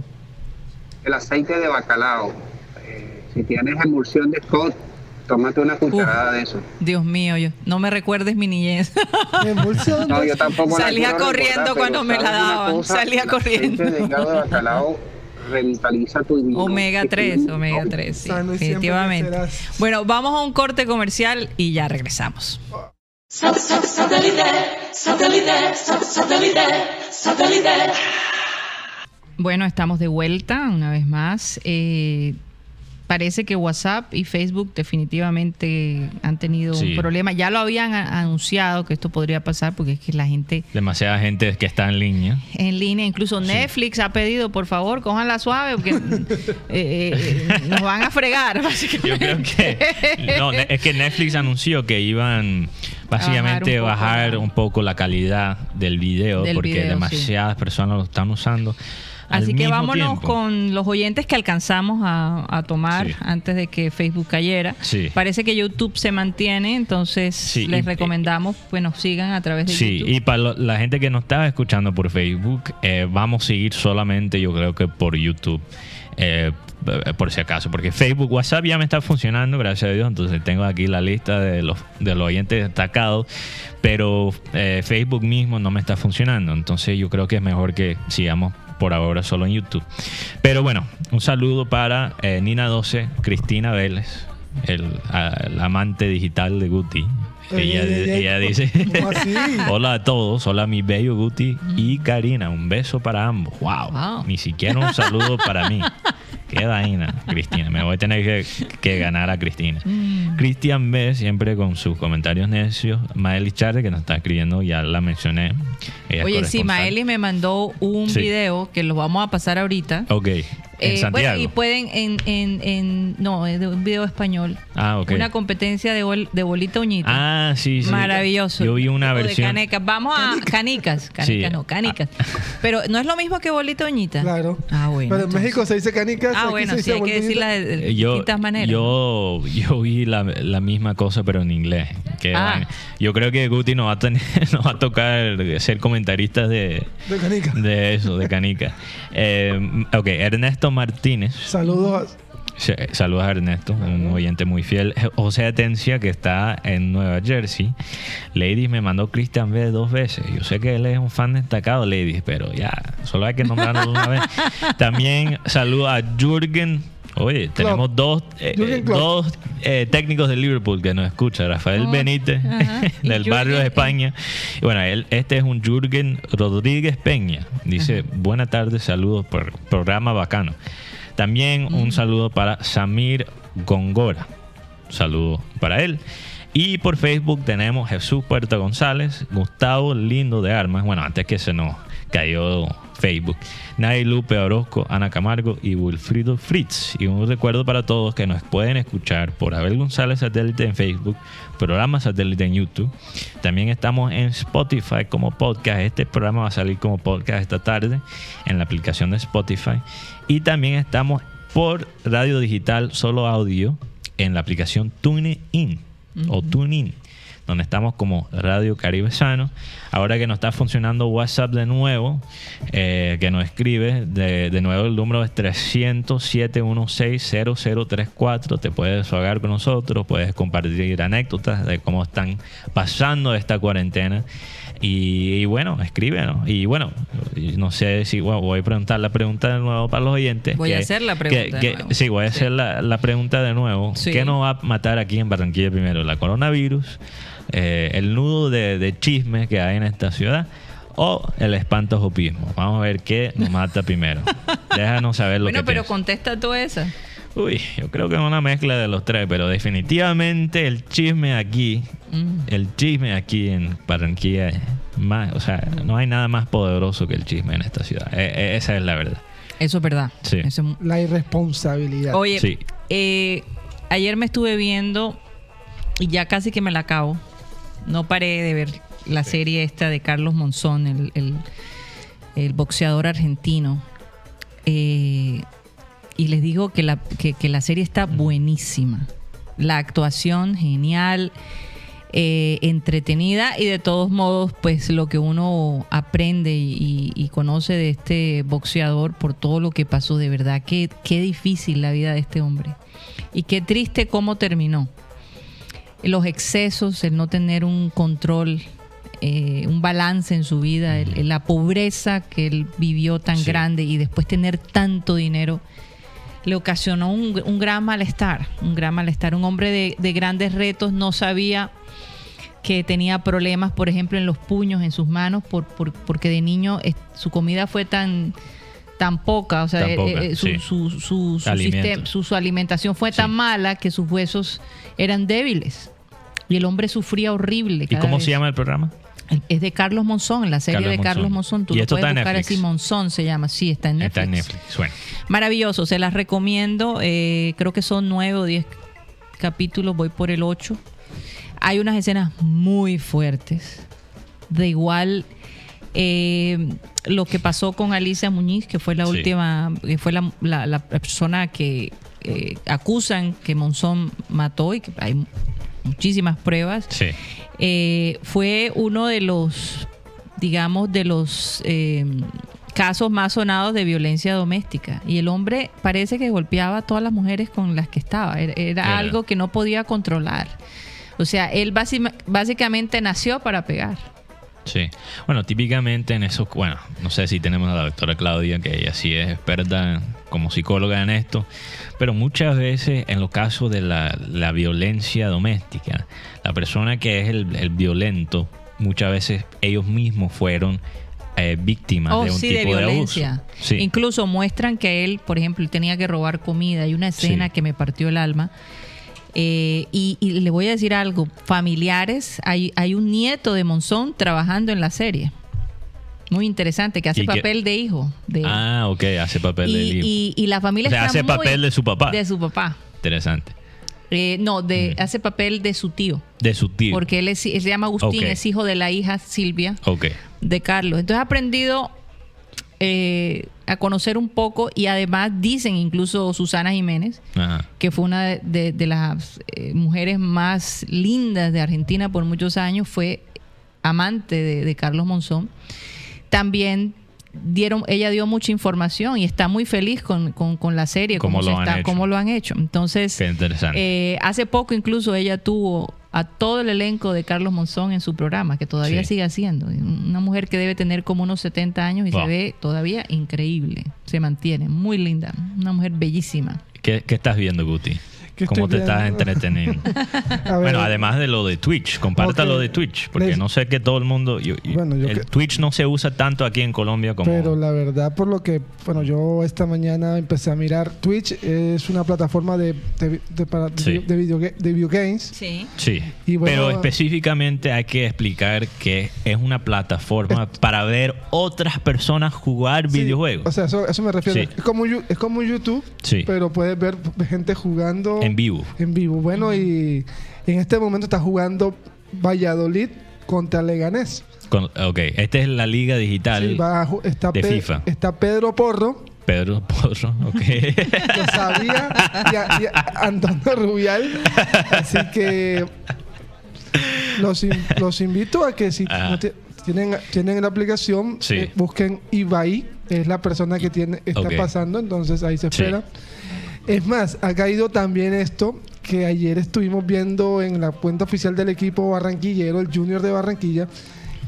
El aceite de bacalao. eh, si tienes emulsión de Scott, tómate una cucharada de eso. Dios mío, yo, no me recuerdes mi niñez. Emulsión. No, yo tampoco la Salía quiero corriendo recordar, cuando me la ¿sabes una daban? Salía El corriendo. hígado de bacalao revitaliza tu inmunidad. Omega 3, omega 3, sí, definitivamente. Bueno, vamos a un corte comercial y ya regresamos. Bueno, estamos de vuelta una vez más. Eh, parece que WhatsApp y Facebook definitivamente han tenido Sí. un problema. Ya lo habían anunciado que esto podría pasar porque es que la gente Demasiada gente que está en línea. en línea, incluso Netflix ha pedido, por favor, cojanla suave porque eh, eh, nos van a fregar, básicamente. Yo creo que no, es que Netflix anunció que iban básicamente Bajar un poco bajar un poco la calidad del video Del porque video, sí. demasiadas personas lo están usando. Así que vámonos tiempo. con los oyentes que alcanzamos a, a tomar Sí. antes de que Facebook cayera. Sí. Parece que YouTube se mantiene, entonces Sí, les y- recomendamos que nos sigan a través de Sí, YouTube. y para lo- la gente que nos estaba escuchando por Facebook, eh, vamos a seguir solamente, yo creo que por YouTube, eh, p- por si acaso, porque Facebook, WhatsApp ya me está funcionando, gracias a Dios, entonces tengo aquí la lista de los, de los oyentes destacados, pero eh, Facebook mismo no me está funcionando, entonces yo creo que es mejor que sigamos por ahora solo en YouTube. Pero bueno, un saludo para eh, Nina 12, Cristina Vélez, el, a- el amante digital de Guti. Ey, Ella, ey, ey, ey. ella dice... Hola a todos, hola mi bello Guti y Karina, un beso para ambos. Wow, Wow. ni siquiera un saludo para mí. Qué vaina, Cristina. Me voy a tener que, que ganar a Cristina. Mm. Cristian B, siempre con sus comentarios necios. Maeli Charre, que nos está escribiendo, ya la mencioné. Ella Oye, sí. Maeli me mandó un Sí. video que lo vamos a pasar ahorita. Ok, en Eh, Santiago. Bueno, y pueden en, en, en no, es de un video español. Ah, ok. Una competencia de, bol- de bolita uñita. Ah, sí, sí. Maravilloso. Yo vi una O de versión. canecas. Vamos a canicas. Canicas Sí. no, canicas. Pero no es lo mismo que bolita uñita. Claro. Ah, bueno. Pero en entonces. México se dice canicas. Ah, aquí bueno, sí, hay que decirla de, de Eh, yo, distintas maneras. Yo, yo vi la, la misma cosa, pero en inglés. Qué Ah. Yo creo que Guti nos va a, tener, nos va a tocar ser comentaristas de, De canica. de eso, de canica. Eh, ok, Ernesto Martínez. Saludos. Saludos a Ernesto, un oyente muy fiel. José Atencia, que está en Nueva Jersey. Ladies me mandó Christian B dos veces. Yo sé que él es un fan destacado, Ladies, pero ya, solo hay que nombrarlo una vez. También saludo a Jürgen. Oye, tenemos dos, eh, eh, dos eh, técnicos de Liverpool que nos escuchan. Rafael Oh, Benítez, ajá. Del barrio de España. Y bueno, él, este es un Jürgen Rodríguez Peña. Dice, buenas tardes, saludos por programa bacano. También Mm. un saludo para Samir Gongora. Saludo para él. Y por Facebook tenemos Jesús Puerto González, Gustavo Lindo de Armas. Bueno, antes que se nos cayó Facebook. Nay Lupe Orozco, Ana Camargo y Wilfrido Fritz. Y un recuerdo para todos que nos pueden escuchar por Abel González Satélite en Facebook, programa Satélite en YouTube. También estamos en Spotify como podcast. Este programa va a salir como podcast esta tarde en la aplicación de Spotify. Y también estamos por radio digital, solo audio, en la aplicación TuneIn o TuneIn. donde estamos como Radio Caribe Sano. Ahora que nos está funcionando WhatsApp de nuevo, eh, que nos escribe, de, de nuevo el número es 300-716-0034. Te puedes desahogar con nosotros, puedes compartir anécdotas de cómo están pasando esta cuarentena. Y, y bueno, escríbenos. Y bueno, no sé si bueno, voy a preguntar la pregunta de nuevo para los oyentes. Voy a que- hacer la pregunta de que- nuevo. Sí, voy a hacer la, la pregunta de nuevo. Sí. ¿Qué nos va a matar aquí en Barranquilla primero? ¿La coronavirus? eh, ¿El nudo de, de chismes que hay en esta ciudad? ¿O el espantojopismo? Vamos a ver qué nos mata primero. Déjanos saber lo Bueno, que pero piensas. contesta tú esa. Uy, yo creo que es una mezcla de los tres, pero definitivamente el chisme aquí, Mm. el chisme aquí en Barranquilla, es más, o sea, no hay nada más poderoso que el chisme en esta ciudad. E- e- esa es la verdad. Eso es verdad. Sí. Eso es- La irresponsabilidad. Oye, Sí. eh, ayer me estuve viendo y ya casi que me la acabo. No paré de ver la serie esta de Carlos Monzón, el, el- el boxeador argentino. Eh, y les digo que la, que, que la serie está buenísima. La actuación genial, eh, entretenida y de todos modos, pues lo que uno aprende y, y conoce de este boxeador por todo lo que pasó, de verdad, qué, qué difícil la vida de este hombre. Y qué triste cómo terminó. Los excesos, el no tener un control, eh, un balance en su vida, el- la pobreza que él vivió tan Sí. grande y después tener tanto dinero le ocasionó un, un gran malestar, un gran malestar. Un hombre de, de grandes retos no sabía que tenía problemas, por ejemplo, en los puños, en sus manos, por, por- porque de niño su comida fue tan tan poca, o sea, eh, eh, su, sí. su- su- su Alimento. sistem- su- alimentación fue Sí. tan mala que sus huesos eran débiles. Y el hombre sufría horrible. ¿Y cómo vez. se llama el programa? Es de Carlos Monzón, la serie Carlos de Carlos Monzón. Tú ¿Y lo esto puedes está en buscar Netflix? así, Monzón se llama. Sí, está en Netflix. Está en Netflix. Bueno, Maravilloso, se las recomiendo. eh, creo que son nueve o diez capítulos, voy por el ocho. Hay unas escenas muy fuertes. De igual eh, lo que pasó con Alicia Muñiz, que fue la Sí. última, que fue la, la- la persona que eh, acusan que Monzón mató y que hay muchísimas pruebas sí. eh, fue uno de los, digamos, de los eh, casos más sonados de violencia doméstica. Y el hombre parece que golpeaba a todas las mujeres con las que estaba. Era, era algo que no podía controlar. O sea, él básicamente nació para pegar. Sí. Bueno, típicamente en eso, bueno, no sé si tenemos a la doctora Claudia, que ella sí es experta como psicóloga en esto, pero muchas veces en los casos de la, la violencia doméstica, la persona que es el, el violento, muchas veces ellos mismos fueron eh, víctimas Oh, de un sí, tipo de de, violencia. abuso. Sí. Incluso muestran que él, por ejemplo, tenía que robar comida. Hay una escena Sí. que me partió el alma. Eh, y, y le voy a decir algo, familiares, hay, hay un nieto de Monzón trabajando en la serie. Muy interesante, que hace papel de hijo. De, Ah, ok, hace papel de hijo. y- y la familia O sea, está hace muy- papel de su papá. De su papá. Interesante. Eh, no, de, Mm. hace papel de su tío. De su tío. Porque él, es- él se llama Agustín, es hijo de la hija Silvia Ok. de Carlos. Entonces he aprendido eh, a conocer un poco y además dicen incluso Susana Jiménez, Ajá. que fue una de, de- de las eh, mujeres más lindas de Argentina por muchos años, fue amante de, de Carlos Monzón. También dieron, ella dio mucha información y está muy feliz con, con- con la serie, Cómo lo han está- hecho. cómo lo han hecho. Entonces, Qué interesante. eh, hace poco incluso ella tuvo a todo el elenco de Carlos Monzón en su programa, que todavía Sí. sigue haciendo. Una mujer que debe tener como unos 70 años y Wow. se ve todavía increíble. Se mantiene, muy linda. Una mujer bellísima. ¿Qué, qué estás viendo, Guti? ¿Qué ¿Cómo te estás entreteniendo? Bueno, además de lo de Twitch, comparta Ok. lo de Twitch, porque Les- no sé que todo el mundo... yo- yo- Bueno, yo el que- Twitch no se usa tanto aquí en Colombia como... Pero la verdad, por lo que, bueno, yo esta mañana empecé a mirar, Twitch es una plataforma de, de, de, para- Sí. de, video, de videogames. Sí. Sí, Y bueno- pero específicamente hay que explicar que es una plataforma para ver otras personas jugar Sí, videojuegos. O sea, eso, eso me refiero. Sí. Es, como, es como YouTube, Sí. pero puedes ver gente jugando en vivo. en vivo. Bueno, y en este momento está jugando Valladolid contra Leganés. Con- ok, esta es la liga digital Sí, va está, de Pe- FIFA. está Pedro Porro, Pedro Porro, ok. lo sabía, y, a- y a- Antonio Rubial. Así que los, in- los invito a que si no ti- tienen, tienen la aplicación, Sí. eh, busquen Ibai, es la persona que tiene, está pasando, entonces ahí se Sí. Es más, ha caído también esto que ayer estuvimos viendo en la cuenta oficial del equipo barranquillero, el Junior de Barranquilla,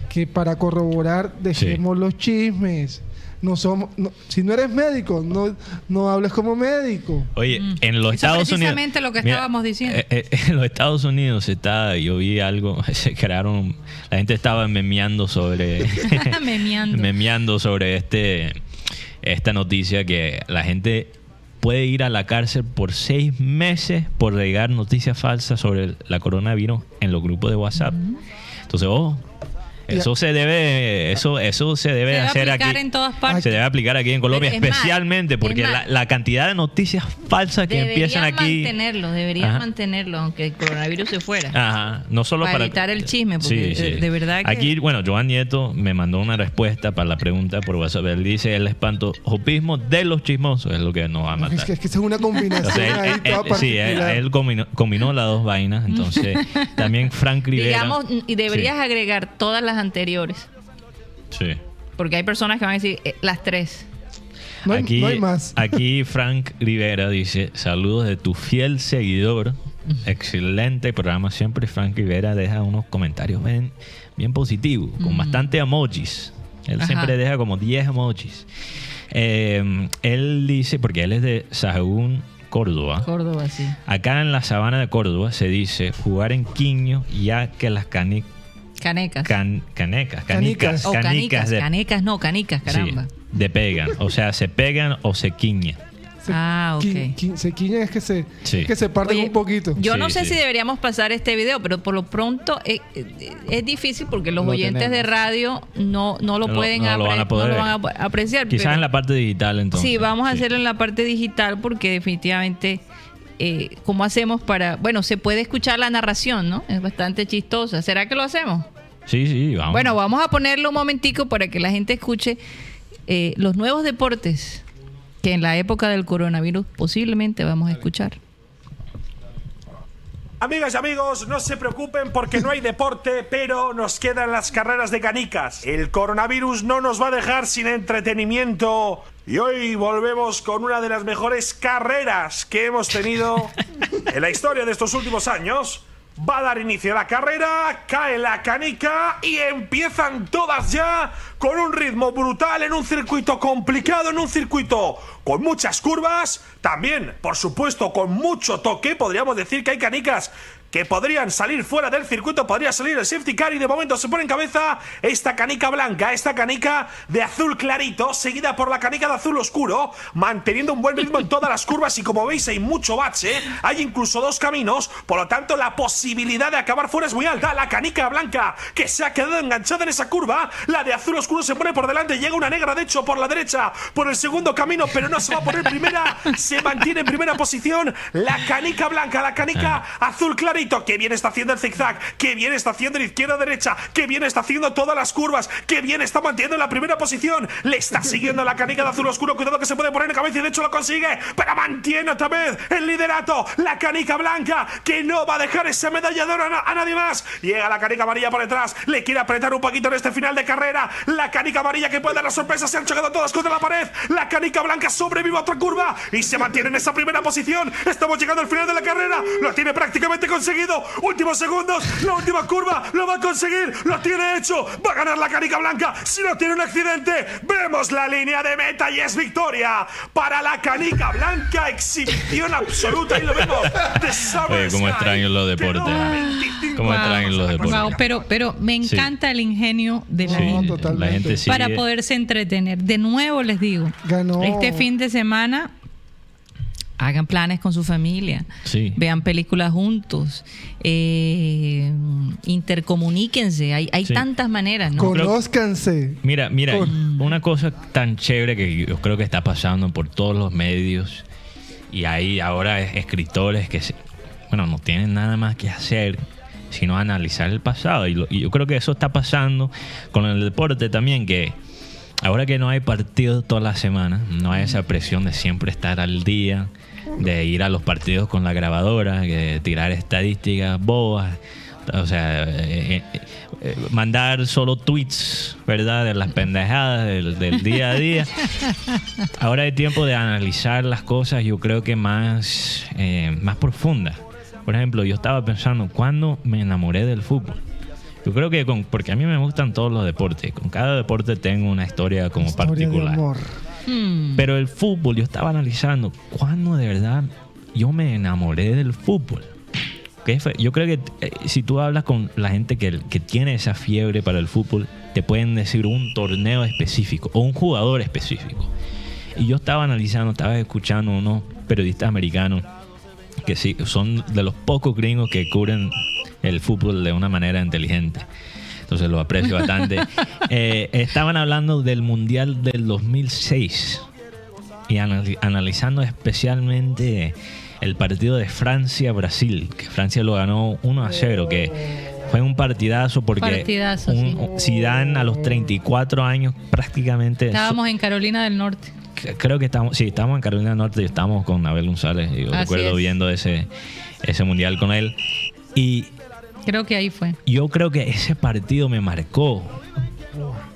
que para corroborar dejemos los chismes. No somos, no- si no eres médico, no, no hables como médico. Oye, en los Mm. Eso Estados Unidos. precisamente lo que estábamos diciendo. eh, eh, en los Estados Unidos se está, yo vi algo, se crearon, la gente estaba memeando sobre, Memeando. memeando sobre este, esta noticia que la gente puede ir a la cárcel por seis meses por regar noticias falsas sobre la coronavirus en los grupos de WhatsApp. Entonces, oh, eso se debe, eso, eso se debe Se debe hacer aplicar aquí. en todas partes. Se debe aplicar aquí en Colombia, es especialmente es porque más. la, la cantidad de noticias falsas que empiezan aquí. mantenerlo, deberían Ajá. mantenerlo, aunque el coronavirus se fuera. Ajá, no solo Para para, evitar el chisme, porque, eh, de verdad que- Aquí, bueno, Joan Nieto me mandó una respuesta para la pregunta por WhatsApp. Él dice el espantojopismo de los chismosos es lo que nos va a matar. Es que, es que esa es una combinación O sea, él- ahí él- toda él- sí, él, él combinó, combinó las dos vainas. Entonces, también Frank Rivera. Digamos, y deberías Sí, agregar todas las anteriores, sí. porque hay personas que van a decir eh, las tres. No hay, aquí, no hay más. aquí Frank Rivera dice, saludos de tu fiel seguidor. Excelente programa. Siempre Frank Rivera deja unos comentarios bien, bien positivos, con bastante emojis. Él Ajá. siempre deja como 10 emojis. Eh, él dice, porque él es de Sahagún, Córdoba. Córdoba, sí. Acá en la sabana de Córdoba se dice jugar en quiño ya que las cani- Canecas. can- canecas, Canicas. canicas, o canicas, de, canecas no, canicas, caramba. sí, de pegan. O sea, se pegan o se quiñan. Se, Ah, ok. qui- qui- se quiñan es que se, Sí. es que se parten Oye, un poquito. Yo Sí, no sé sí. si deberíamos pasar este video, pero por lo pronto eh, eh, es difícil porque los Lo oyentes de radio no, no lo No, pueden no lo van a apre- poder no lo van a apreciar. Quizás pero- en la parte digital entonces. Sí, vamos a hacerlo en la parte digital porque definitivamente, eh, ¿cómo hacemos para...? Bueno, se puede escuchar la narración, ¿no? Es bastante chistosa. ¿Será que lo hacemos? Sí, sí, vamos. Bueno, vamos a ponerlo un momentico para que la gente escuche eh, los nuevos deportes que en la época del coronavirus posiblemente vamos a escuchar. Amigas y amigos, no se preocupen porque no hay deporte, pero nos quedan las carreras de canicas. El coronavirus no nos va a dejar sin entretenimiento. Y hoy volvemos con una de las mejores carreras que hemos tenido en la historia de estos últimos años. Va a dar inicio a la carrera, cae la canica y empiezan todas ya con un ritmo brutal en un circuito complicado, en un circuito con muchas curvas, también, por supuesto, con mucho toque. Podríamos decir que hay canicas que podrían salir fuera del circuito, podría salir el safety car y de momento se pone en cabeza esta canica blanca, esta canica de azul clarito, seguida por la canica de azul oscuro, manteniendo un buen ritmo en todas las curvas y como veis hay mucho bache, hay incluso dos caminos, por lo tanto la posibilidad de acabar fuera es muy alta. La canica blanca que se ha quedado enganchada en esa curva, la de azul oscuro se pone por delante, llega una negra de hecho por la derecha, por el segundo camino, pero no se va a poner primera, se mantiene en primera posición la canica blanca, la canica azul clarito, que bien está haciendo el zigzag, que bien está haciendo el izquierda derecha, que bien está haciendo todas las curvas, que bien está manteniendo en la primera posición, le está siguiendo la canica de azul oscuro, cuidado que se puede poner en cabeza y de hecho lo consigue, pero mantiene otra vez el liderato, la canica blanca, que no va a dejar esa medalla de oro a nadie más, llega la canica amarilla por detrás, le quiere apretar un poquito en este final de carrera, la canica amarilla que puede dar la sorpresa, se han chocado todas contra la pared, la canica blanca sobrevive a otra curva y se mantiene en esa primera posición, estamos llegando al final de la carrera, lo tiene prácticamente conseguido, últimos segundos, la última curva, lo va a conseguir, lo tiene hecho, va a ganar la canica blanca, si no tiene un accidente, vemos la línea de meta y es victoria para la canica blanca, exhibición absoluta y lo vemos. Oye, cómo extraño los de deportes. 25 Cómo extraño los deportes. Wow, pero, pero me Sí. encanta el ingenio de la Sí, No, la gente para poderse entretener. De nuevo les digo, Ganó. este fin de semana hagan planes con su familia, Sí. vean películas juntos, eh, intercomuníquense, hay, hay Sí. tantas maneras, ¿no? Conózcanse. Mira, mira, Con- una cosa tan chévere que yo creo que está pasando por todos los medios y hay ahora es- escritores que, se- bueno, no tienen nada más que hacer sino analizar el pasado y, lo- y yo creo que eso está pasando con el deporte también que ahora que no hay partidos toda la semana, no hay esa presión de siempre estar al día, de ir a los partidos con la grabadora, de tirar estadísticas bobas. O sea, eh, eh, eh, mandar solo tweets, ¿verdad? De las pendejadas del, del día a día. Ahora hay tiempo de analizar las cosas, yo creo que más, eh, más profundas. Por ejemplo, yo estaba pensando, ¿cuándo me enamoré del fútbol? Yo creo que con, porque a mí me gustan todos los deportes. Con cada deporte tengo una historia como Historia de particular. amor. Hmm. Pero el fútbol, yo estaba analizando cuándo de verdad yo me enamoré del fútbol. Yo creo que eh, si tú hablas con la gente que, que tiene esa fiebre para el fútbol, te pueden decir un torneo específico o un jugador específico. Y yo estaba analizando, estaba escuchando unos periodistas americanos que sí, son de los pocos gringos que cubren el fútbol de una manera inteligente. Entonces lo aprecio bastante. Eh, estaban hablando del Mundial del 2006 y anali- analizando especialmente el partido de Francia-Brasil, que Francia lo ganó 1 a 0, que fue un partidazo porque Partidazo, un- Zidane a los 34 años prácticamente Estábamos en Carolina del Norte. Creo que estamos, sí, estamos en Carolina del Norte y estamos con Abel González. y Yo Así recuerdo es. viendo ese, ese mundial con él. Y Creo que ahí fue. yo creo que ese partido me marcó.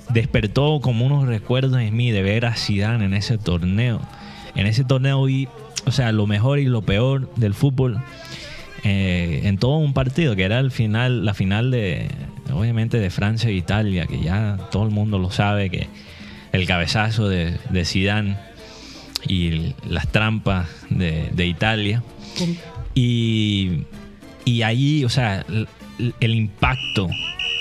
Despertó como unos recuerdos en mí de ver a Zidane en ese torneo. En ese torneo vi, o sea, lo mejor y lo peor del fútbol eh, en todo un partido, que era el final, la final de, obviamente, de Francia e Italia, que ya todo el mundo lo sabe, que el cabezazo de, de Zidane y las trampas de, de Italia. Y, y ahí, o sea, el, impacto,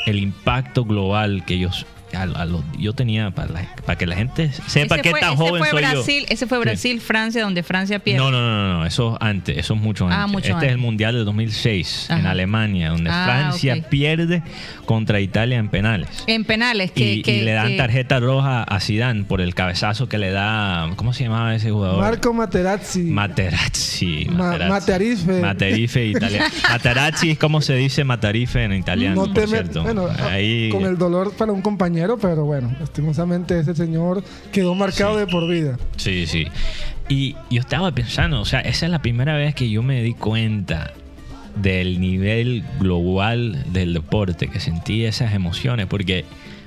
el impacto global que ellos, a- a los- yo tenía para, la- para que la gente sepa ese qué fue, tan ese joven fue soy Brasil, yo. Ese fue Sí. Brasil, Francia, donde Francia pierde. No, no, no, no, eso es antes, eso es mucho Ah, antes. mucho este antes. es el Mundial del 2006 en Ajá. Alemania, donde Ah, Francia pierde contra Italia en penales. En penales, que, y, que- y le dan que- tarjeta roja a Zidane por el cabezazo que le da, ¿cómo se llamaba ese jugador? Marco Materazzi. Materazzi. Ma- Materazzi. Matarife. Matarife italiano. Materazzi es como se dice Matarife en italiano, No por cierto. bueno, Ahí, con el dolor para un compañero, pero bueno, lastimosamente ese señor quedó marcado Sí. de por vida. Sí, sí. Y yo estaba pensando, o sea, esa es la primera vez que yo me di cuenta del nivel global del deporte, que sentí esas emociones, porque,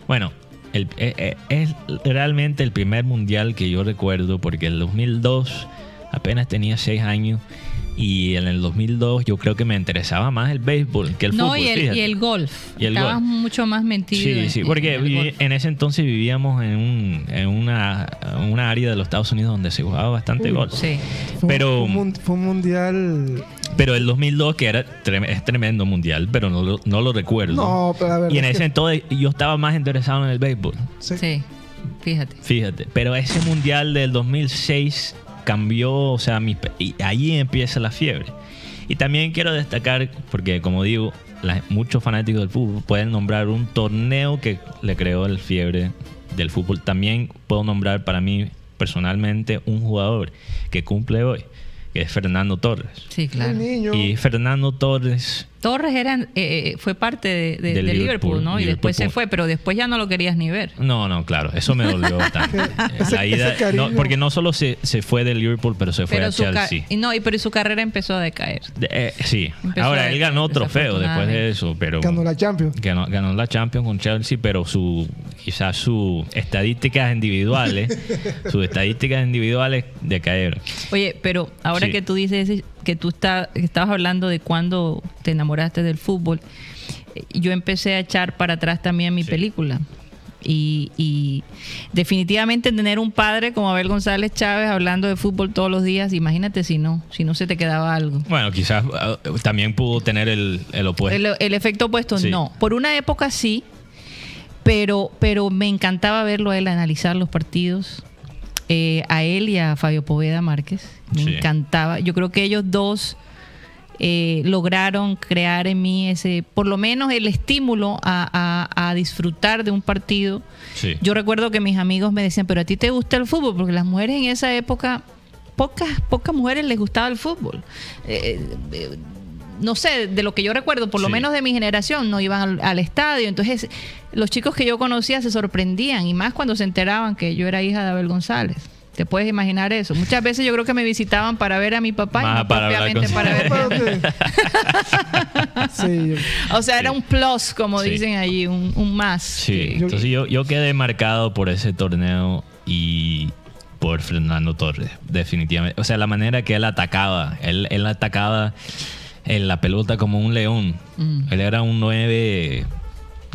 bueno, el- eh, eh, es realmente el primer mundial que yo recuerdo, porque el 2002 apenas tenía seis años y en el 2002 yo creo que me interesaba más el béisbol que el no, fútbol. y el, y el golf. Y el Estabas golf. mucho más metido. Sí, en- sí, porque en ese entonces vivíamos en, un, en una, una área de los Estados Unidos donde se jugaba bastante Uy. golf. Sí. Pero- fue un, mun- fue un mundial. Pero el 2002, que era trem- es tremendo mundial, pero no lo, no lo recuerdo. No, pero la verdad. y en es ese que- entonces yo estaba más interesado en el béisbol, sí. Sí, fíjate. fíjate. Pero ese mundial del 2006 cambió, o sea, mi, y ahí empieza la fiebre. Y también quiero destacar, porque como digo, la- muchos fanáticos del fútbol pueden nombrar un torneo que le creó el fiebre del fútbol. También puedo nombrar para mí personalmente un jugador que cumple hoy, que es Fernando Torres. Sí, claro. Y Fernando Torres Torres era, eh, eh, fue parte de, de- de Liverpool, Liverpool, ¿no? Y después se fue, pero después ya no lo querías ni ver. No, no, claro, eso me dolió bastante. Ese- La ida- no, porque no solo se, se fue del Liverpool, pero se fue Pero a Chelsea. y no, y pero su carrera empezó a decaer. De- eh, sí, Empezó ahora él ganó trofeo después de eso, pero Ganó la Champions. ganó, ganó la Champions con Chelsea, pero su quizás sus estadísticas individuales, sus estadísticas individuales decayeron. Oye, pero ahora Sí. que tú dices que tú está- que estabas hablando de cuando te enamoraste del fútbol, eh, yo empecé a echar para atrás también mi Sí. película. Y, y definitivamente tener un padre como Abel González Chávez hablando de fútbol todos los días, imagínate si no, si no se te quedaba algo. Bueno, quizás ah, también pudo tener el, el opuesto. El, el efecto opuesto, Sí. no. Por una época sí, pero, pero me encantaba verlo a él analizar los partidos, eh, a él y a Fabio Poveda Márquez. Me Sí. encantaba. Yo creo que ellos dos eh, lograron crear en mí ese, por lo menos el estímulo a, a- a disfrutar de un partido. Sí. Yo recuerdo que mis amigos me decían, pero a ti te gusta el fútbol, porque las mujeres en esa época, pocas, pocas mujeres les gustaba el fútbol. Eh, eh, no sé, de lo que yo recuerdo, por lo menos de mi generación, no iban al, al estadio. Entonces, los chicos que yo conocía se sorprendían, y más cuando se enteraban que yo era hija de Abel González. ¿Te puedes imaginar eso? Muchas veces yo creo que me visitaban para ver a mi papá Más y no para propiamente para ver. sí, O sea, era un plus, como Sí. dicen allí, un, un más. Sí, que- entonces yo, yo quedé marcado por ese torneo y por Fernando Torres, definitivamente. O sea, la manera que él atacaba, él, él atacaba en la pelota como un león. Mm. Él era un nueve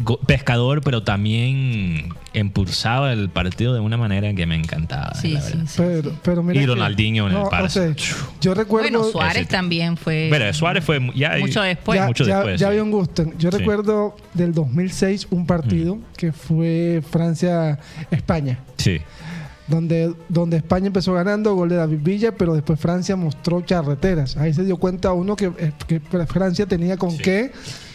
go- pescador, pero también impulsaba el partido de una manera que me encantaba. Sí, la sí, verdad. sí. Pero, pero mira Y que- Ronaldinho en el o Barça. sea, yo recuerdo. Bueno, Suárez Ese- también fue Pero Suárez fue ya mucho después. ya, mucho ya- después, ya sí. había un gusto. Yo Sí. recuerdo del 2006 un partido que fue Francia-España. Sí. Donde, donde España empezó ganando, gol de David Villa, pero después Francia mostró charreteras. Ahí se dio cuenta uno que, eh, que Francia tenía con Sí. qué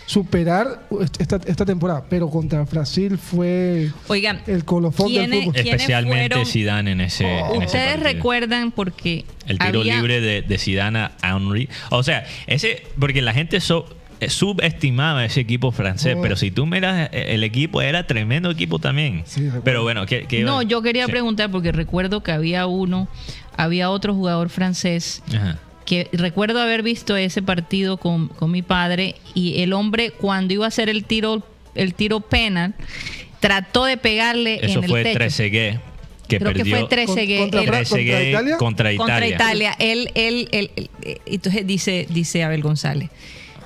superar esta, esta temporada. Pero contra Brasil fue Oigan, el colofón del ¿quiénes- fútbol. ¿quiénes Especialmente? Zidane en ese, en ese Ustedes partido. recuerdan porque El tiro había- libre de, de Zidane a Henry. O sea, ese porque la gente so- subestimaba ese equipo francés, Oh. pero si tú miras eh, el equipo era tremendo equipo también. Sí, pero bueno, ¿qué, qué No, yo quería sí. preguntar porque recuerdo que había uno, había otro jugador francés Ajá. que recuerdo haber visto ese partido con, con mi padre y el hombre cuando iba a hacer el tiro el tiro penal trató de pegarle Eso en el fue techo. 13G que Creo que perdió fue 13G. Contra Él- Fra- 13G Italia? contra Italia. contra Italia. Él, él, él- él- eh, entonces dice, dice Abel González,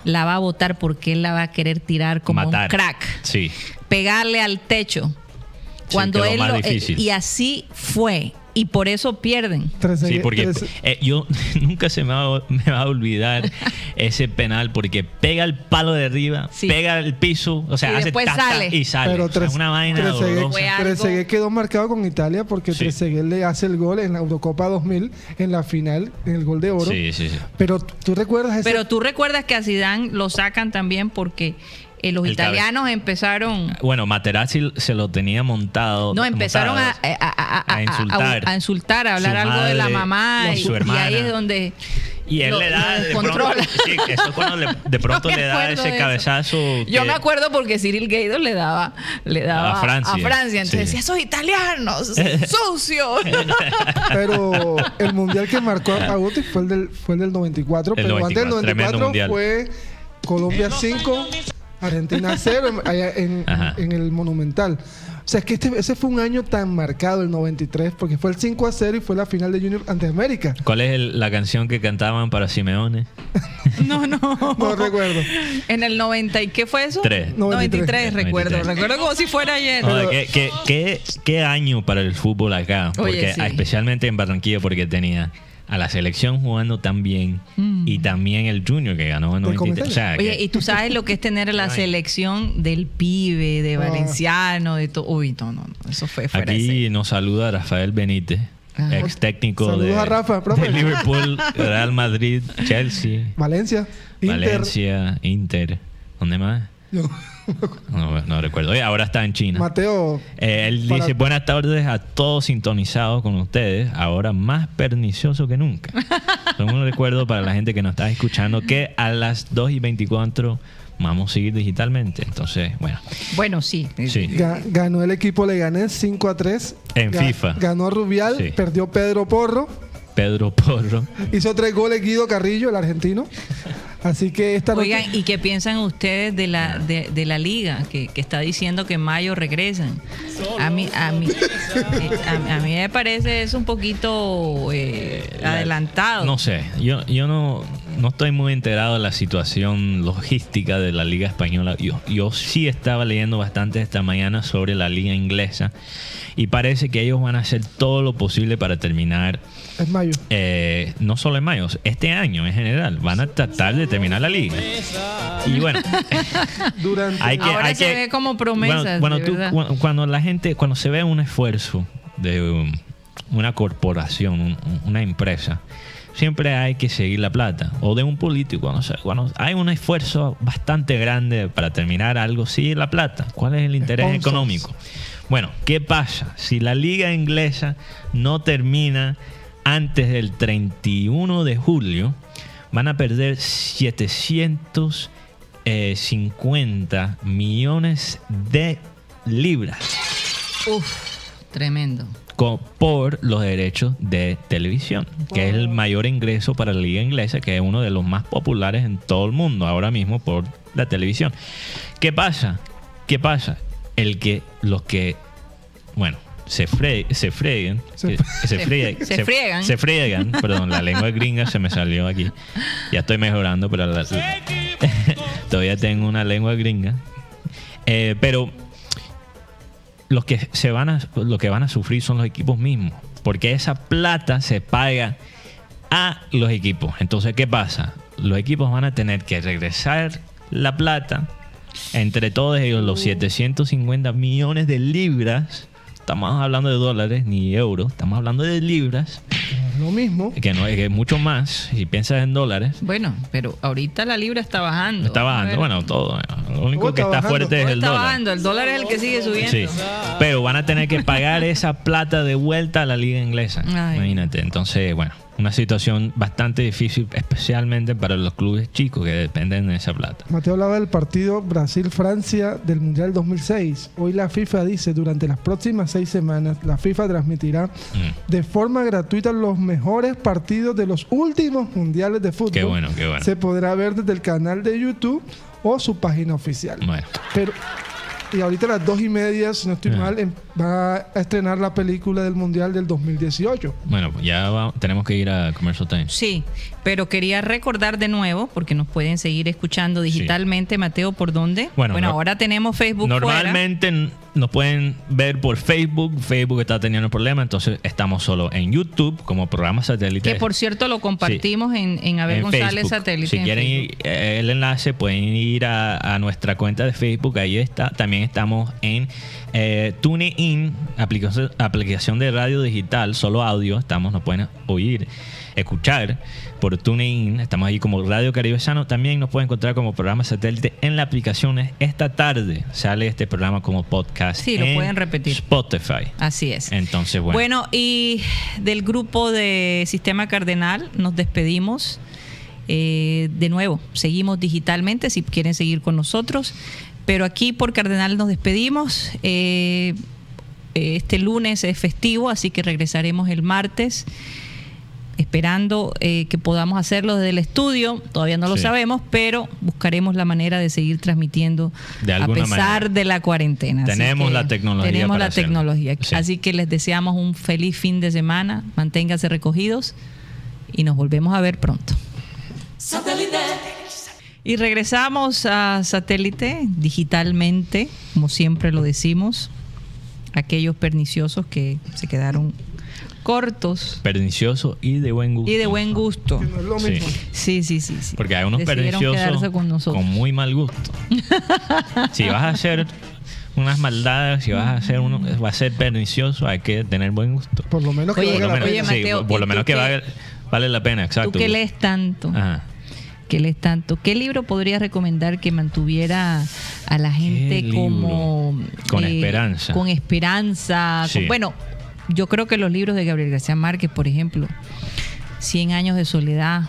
la va a votar porque él la va a querer tirar como Matar. un crack, Sí. pegarle al techo. Cuando él lo- eh, y así fue y por eso pierden. Sí, porque eh, yo nunca se me va, me va a olvidar ese penal porque pega el palo de arriba, Sí. pega el piso, o sea, Y hace después ta, ta, sale. y sale. Pero O sea, tres- una vaina Trezeguet quedó marcado con Italia porque Sí. Trezeguet le hace el gol en la Eurocopa 2000 en la final, en el gol de oro. Sí, sí, sí. Pero tú recuerdas ese Pero tú recuerdas que a Zidane lo sacan también porque eh, los El cabe- italianos empezaron Bueno, Materazzi se lo tenía montado. no empezaron a, montado. a- a- a- a insultar. a- a insultar, a hablar algo de la mamá y, su y ahí es donde Y él lo- le da. De pronto, sí, eso es cuando le- de pronto le da ese cabezazo. Yo me acuerdo porque Cyril Gaido le daba, le daba A Francia, Entonces sí. decía, esos italianos, sucios. Pero el mundial que marcó a Guti fue el del, fue el del 94. El pero 94, antes del tremendo 94 mundial. fue Colombia 5, Argentina 0 en, allá en, el Monumental. O sea, es que este, ese fue un año tan marcado, el 93, porque fue el 5 a 0 y fue la final de Junior ante América. ¿Cuál es el- la canción que cantaban para Simeone? no, no. No recuerdo. En el 90, ¿y qué fue eso? Tres. 93, 93. recuerdo. Recuerdo como si fuera ayer. Joder, ¿qué, qué, qué, qué año para el fútbol acá? Oye, Porque sí. especialmente en Barranquilla, porque tenía a la selección jugando tan bien y también el Junior que ganó en Del 93. O sea, Mm. Oye, que- y tú sabes lo que es tener la selección del pibe, de Ah. Valenciano, de todo. Uy, no, no, no, eso fue fuera Aquí nos saluda Rafael Benítez, Ajá. ex técnico Saludos de, a Rafa, profe. de Liverpool, Real Madrid, Chelsea, Valencia, Inter. Valencia, Inter. ¿Dónde más? Yo- No, no recuerdo. Oye, ahora está en China. Mateo, Eh, él Para- dice, buenas tardes a todos sintonizados con ustedes, ahora más pernicioso que nunca. Son un recuerdo para la gente que nos está escuchando que a las 2 y 24 vamos a seguir digitalmente. Entonces, bueno, Bueno, sí. sí. ga- ganó el equipo Leganés 5 a 3. En Ga- FIFA. Ganó Rubial, Sí. perdió Pedro Porro. Pedro Porro. Hizo tres goles Guido Carrillo, el argentino. Así que esta noche. Oigan, ¿y qué piensan ustedes de la, de, de la liga que, que está diciendo que en mayo regresan? A mí, a mí, a, a mí me parece eso un poquito eh, adelantado. No sé, yo, yo no, no estoy muy enterado de la situación logística de la Liga Española. Yo, yo sí estaba leyendo bastante esta mañana sobre la Liga Inglesa y parece que ellos van a hacer todo lo posible para terminar, Es mayo. eh, no solo en mayo, este año en general. Van a tratar de terminar la liga. Y bueno, Durante. hay que... Ahora hay se que- ve como promesas, Bueno, tú- cuando la gente, cuando se ve un esfuerzo de um, una corporación, un- una empresa, siempre hay que seguir la plata. O de un político, cuando, se- cuando hay un esfuerzo bastante grande para terminar algo, sigue la plata. ¿Cuál es el interés Sponsors. económico? Bueno, ¿qué pasa? Si la liga inglesa no termina antes del 31 de julio, van a perder 750 millones de libras. Uf, tremendo. co- por los derechos de televisión, que es el mayor ingreso para la liga inglesa, que es uno de los más populares en todo el mundo ahora mismo por la televisión. ¿Qué pasa? ¿Qué pasa? El que los que, bueno, se, fre se fregan, Se- se, frie- se friegan. se friegan, perdón, la lengua gringa se me salió aquí. Ya estoy mejorando, pero la- todavía tengo una lengua gringa. Eh, pero los que se van a lo que van a sufrir son los equipos mismos, porque esa plata se paga a los equipos. Entonces, ¿qué pasa? Los equipos van a tener que regresar la plata entre todos ellos los 750 millones de libras. Estamos hablando de dólares ni euros, estamos hablando de libras, Es lo mismo. que no es que es mucho más si piensas en dólares. Bueno, pero ahorita la libra está bajando. Está bajando, bueno, todo. Lo único que está fuerte es el está dólar. bajando. El dólar es el que sigue subiendo. Sí, pero van a tener que pagar esa plata de vuelta a la liga inglesa. Ay. Imagínate. Entonces, bueno, una situación bastante difícil, especialmente para los clubes chicos que dependen de esa plata. Mateo hablaba del partido Brasil-Francia del Mundial 2006. Hoy la FIFA dice, durante las próximas seis semanas, la FIFA transmitirá Mm. de forma gratuita los mejores partidos de los últimos mundiales de fútbol. Qué bueno, qué bueno. Se podrá ver desde el canal de YouTube o su página oficial. Bueno, Pero, y ahorita a las dos y media, si no estoy mal, em- va a estrenar la película del Mundial del 2018. bueno, pues ya va- tenemos que ir a Commercial Times. Sí, pero quería recordar de nuevo, porque nos pueden seguir escuchando digitalmente, Mateo, ¿por dónde? Bueno, no- ahora tenemos Facebook. Normalmente nos pueden ver por Facebook. Facebook está teniendo problemas, entonces estamos solo en YouTube como programa satélite. Que por cierto lo compartimos en, en Abel en González Facebook. Satélite. Si en quieren ir, eh, el enlace, pueden ir a, a nuestra cuenta de Facebook. Ahí está. También estamos en eh, TuneIn, aplicación, aplicación de radio digital, solo audio. Estamos, nos pueden oír, escuchar por TuneIn. Estamos ahí como Radio Caribe Sano. También nos pueden encontrar como programa satélite en la aplicación. Esta tarde sale este programa como podcast. Sí, lo en pueden repetir. Spotify. Así es. Entonces, bueno. Bueno, y del grupo de Sistema Cardenal nos despedimos. Eh, de nuevo, seguimos digitalmente si quieren seguir con nosotros. Pero aquí por Cardenal nos despedimos. Eh, este lunes es festivo, así que regresaremos el martes. Esperando eh, que podamos hacerlo desde el estudio, todavía no lo Sí. sabemos, pero buscaremos la manera de seguir transmitiendo De a pesar manera. de la cuarentena. Tenemos la tecnología Tenemos para la hacerlo. tecnología. Sí. Así que les deseamos un feliz fin de semana. Manténganse recogidos y nos volvemos a ver pronto. Satellite. Y regresamos a satélite digitalmente, como siempre lo decimos. Aquellos perniciosos que se quedaron cortos Pernicioso y de buen gusto. y de buen gusto. Que no es lo Sí. mismo. Sí, sí, sí. sí. Porque hay unos Decidieron perniciosos con muy mal gusto. si vas a hacer unas maldades, si vas a hacer uno, va a ser pernicioso, hay que tener buen gusto. Por lo menos que Oye, Por lo valga la menos, oye, pena. sí, por lo ¿y menos que vale, vale la pena, exacto. Tú que lees tanto. Ajá. que lees tanto. ¿Qué libro podrías recomendar que mantuviera a la gente como Con esperanza. Con esperanza. Sí. con- bueno, yo creo que los libros de Gabriel García Márquez, por ejemplo, Cien años de soledad,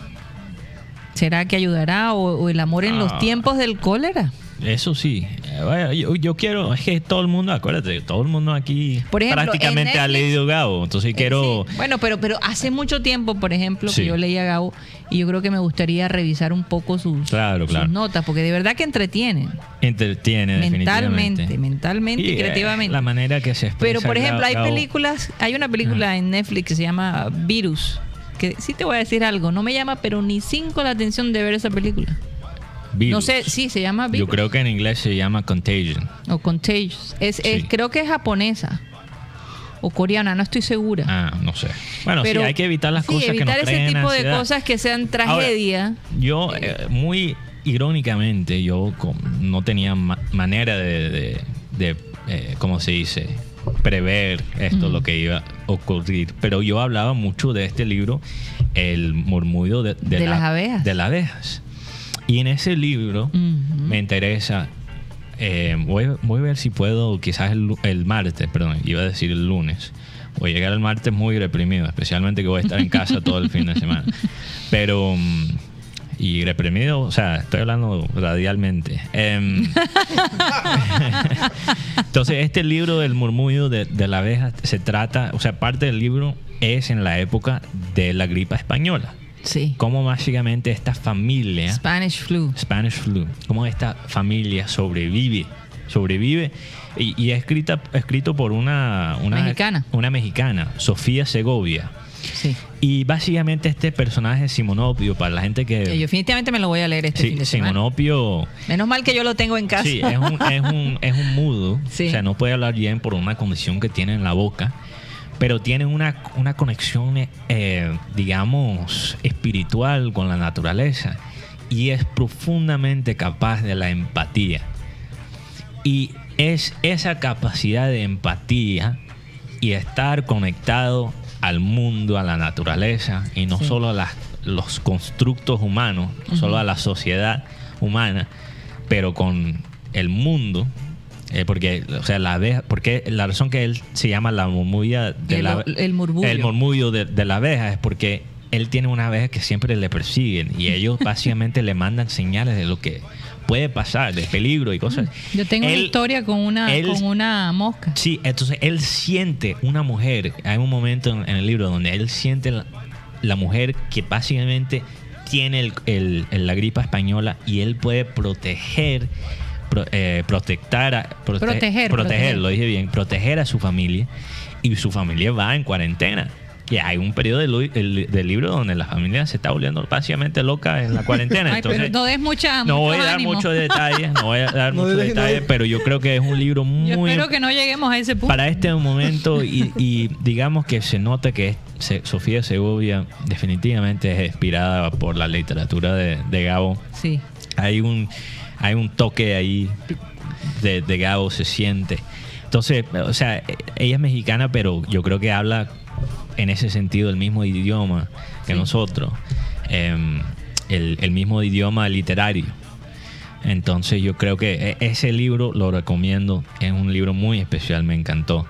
¿será que ayudará o, o el amor en los Ah. tiempos del cólera? Eso sí. Eh, yo, yo quiero, es que todo el mundo, acuérdate, todo el mundo aquí Por ejemplo, prácticamente en ha leído Gabo. Entonces quiero. Sí. Bueno, pero, pero hace mucho tiempo, por ejemplo, Sí. que yo leía a Gabo y yo creo que me gustaría revisar un poco sus, Claro, sus notas, porque de verdad que entretienen. Entretiene, Mentalmente, definitivamente. mentalmente y, eh, creativamente. La manera que se expresa. Pero, por ejemplo, hay películas, hay una película en Netflix que se llama Virus, que sí te voy a decir algo, no me llama pero ni cinco la atención de ver esa película. No sé, sí, se llama Yo Virus creo que en inglés se llama Contagion. o Contagious. Es, creo que es japonesa o coreana, no estoy segura. Ah, no sé. Bueno, pero sí, hay que evitar las sí, cosas que evitar nos ese tipo de cosas que sean Ahora, tragedia. yo, eh, muy irónicamente, yo no tenía ma- manera de, de, de, eh, ¿cómo se dice? prever esto, lo que iba a ocurrir. Pero yo hablaba mucho de este libro, El murmullo de, De la- las abejas. De las abejas. Y en ese libro me interesa. eh, voy, voy a ver si puedo, quizás el, martes, perdón, iba a decir el lunes. Voy a llegar el martes muy reprimido, especialmente que voy a estar en casa todo el fin de semana. Pero mm, y reprimido, o sea, estoy hablando radialmente. Em, entonces, este libro del murmullo de, de la abeja se trata, o sea, parte del libro es en la época de la gripa española. Sí. Cómo básicamente esta familia, Spanish flu. Spanish flu, cómo esta familia sobrevive, sobrevive y, y es escrita, escrito por una, una Mexicana. una mexicana, Sofía Segovia. Sí. Y básicamente este personaje Simonopio, para la gente que... Yo definitivamente me lo voy a leer este Sí, fin de semana. Simonopio... Menos mal que yo lo tengo en casa. Sí, es un, es un, es un mudo. Sí. O sea, no puede hablar bien por una condición que tiene en la boca. Pero tiene una, una conexión, eh, digamos, espiritual con la naturaleza. Y es profundamente capaz de la empatía. Y es esa capacidad de empatía y estar conectado al mundo, a la naturaleza, y no Sí. solo a las- los constructos humanos, no solo a la sociedad humana, pero con el mundo. Eh, porque, o sea, la abeja, porque la razón que él se llama la murmulla de El- la el murmullo. el murmullo de, de la abeja es porque él tiene una abeja que siempre le persiguen y ellos básicamente le mandan señales de lo que puede pasar, de peligro y cosas. Yo tengo una historia con una, él- con una mosca. Sí, entonces él siente una mujer. Hay un momento en, en el libro donde él siente la, la mujer que básicamente tiene el- la gripa española y él puede proteger, pro- eh, protectar, a- prote- Proteger, proteger. lo dije bien, proteger a su familia y su familia va en cuarentena. Y hay un periodo del, lu- el- del libro donde la familia se está volviendo básicamente loca en la cuarentena. Ay, Entonces, pero no des mucha, no voy a dar muchos detalles, no voy a dar No muchos no detalles, pero yo creo que es un libro Yo muy espero que no lleguemos a ese punto. para este momento y, y digamos que se nota que se- Sofía Segovia definitivamente es inspirada por la literatura de, de Gabo. Sí. Hay un, hay un toque ahí de, de Gabo, se siente. Entonces, o sea, ella es mexicana, pero yo creo que habla en ese sentido el mismo idioma que Sí. nosotros, em, el, el mismo idioma literario. Entonces yo creo que e- ese libro lo recomiendo, es un libro muy especial, me encantó.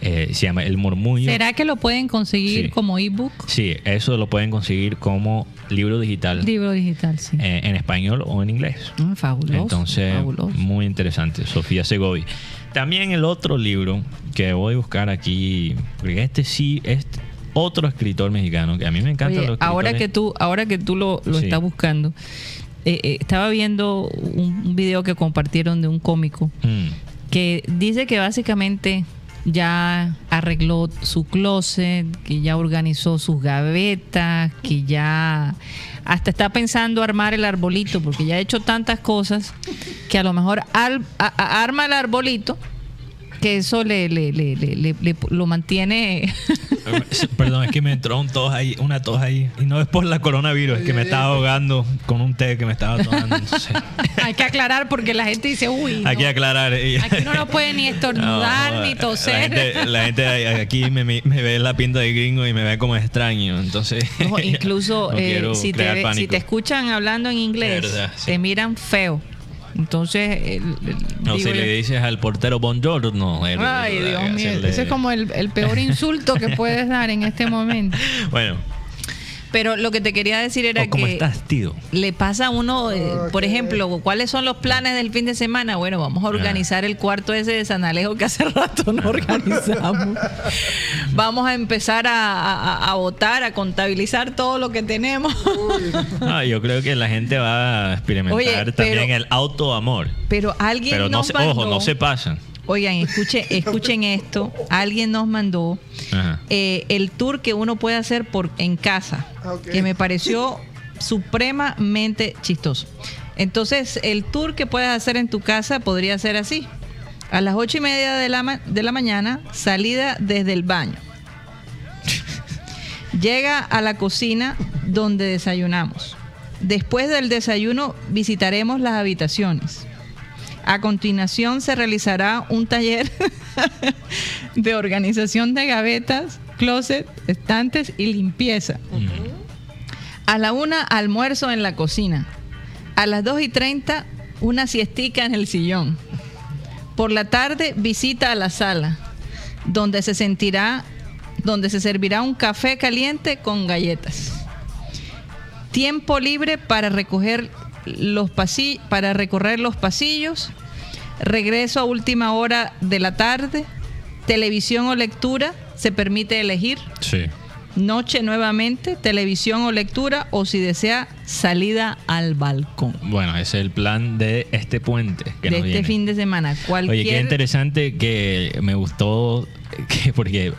Eh, se llama El Murmullo. ¿Será que lo pueden conseguir Sí. como ebook? Sí, eso lo pueden conseguir como libro digital Libro digital, sí. eh, en español o en inglés. Mm, fabuloso. Entonces, fabuloso. muy interesante, Sofía Segovia. También el otro libro que voy a buscar aquí, porque este sí es otro escritor mexicano que a mí me encanta. Oye, ahora que tú, ahora que tú lo, lo Sí. estás buscando, eh, eh, estaba viendo un, un video que compartieron de un cómico Mm, que dice que básicamente ya arregló su closet, que ya organizó sus gavetas, que ya hasta está pensando armar el arbolito, porque ya ha hecho tantas cosas que a lo mejor arma el arbolito, que eso le, le- le- le- lo mantiene Perdón, es que me entró un tos ahí, una tos ahí. Y no es por la coronavirus, es que me estaba ahogando con un té que me estaba tomando. Hay que aclarar porque la gente dice, uy, hay no, que aclarar. eh, aquí no puede ni estornudar No, ni La toser. gente, la gente aquí me, me ve la pinta de gringo y me ve como extraño. Entonces, incluso eh, si, te, si te escuchan hablando en inglés, Verdad, sí. te miran feo. Entonces, el- el- No, si le dices al portero buongiorno. él- Ay, Dios mío, ese es como el, el peor insulto que puedes dar en este momento. Bueno, Pero lo que te quería decir era ¿o ¿cómo que estás, tío? le pasa a uno, eh, por ejemplo, ¿cuáles son los planes del fin de semana? Bueno, vamos a organizar el cuarto ese de San Alejo que hace rato no organizamos. vamos a empezar a, a, a votar, a contabilizar todo lo que tenemos. Ah, yo creo que la gente va a experimentar Oye, pero- también el autoamor. Pero alguien Pero no nos se, mandó, ojo, no se pasan. Oigan, escuche, escuchen esto. Alguien nos mandó eh, el tour que uno puede hacer por en casa, Ok. que me pareció supremamente chistoso. Entonces, el tour que puedes hacer en tu casa podría ser así. A las ocho y media de la, ma- de la mañana, salida desde el baño. Llega a la cocina donde desayunamos. Después del desayuno visitaremos las habitaciones. A continuación se realizará un taller de organización de gavetas, closet, estantes y limpieza. A la una, almuerzo en la cocina. A las 2 y 30, una siestica en el sillón. Por la tarde, visita a la sala, donde se sentirá, donde se servirá un café caliente con galletas. tiempo libre para recoger los pasillos, para recorrer los pasillos, regreso a última hora de la tarde, televisión o lectura, se permite elegir. Sí. Noche nuevamente, televisión o lectura, o si desea, salida al balcón. Bueno, ese es el plan de este puente que de nos este viene. fin de semana. Cualquier... Oye, qué interesante que me gustó que porque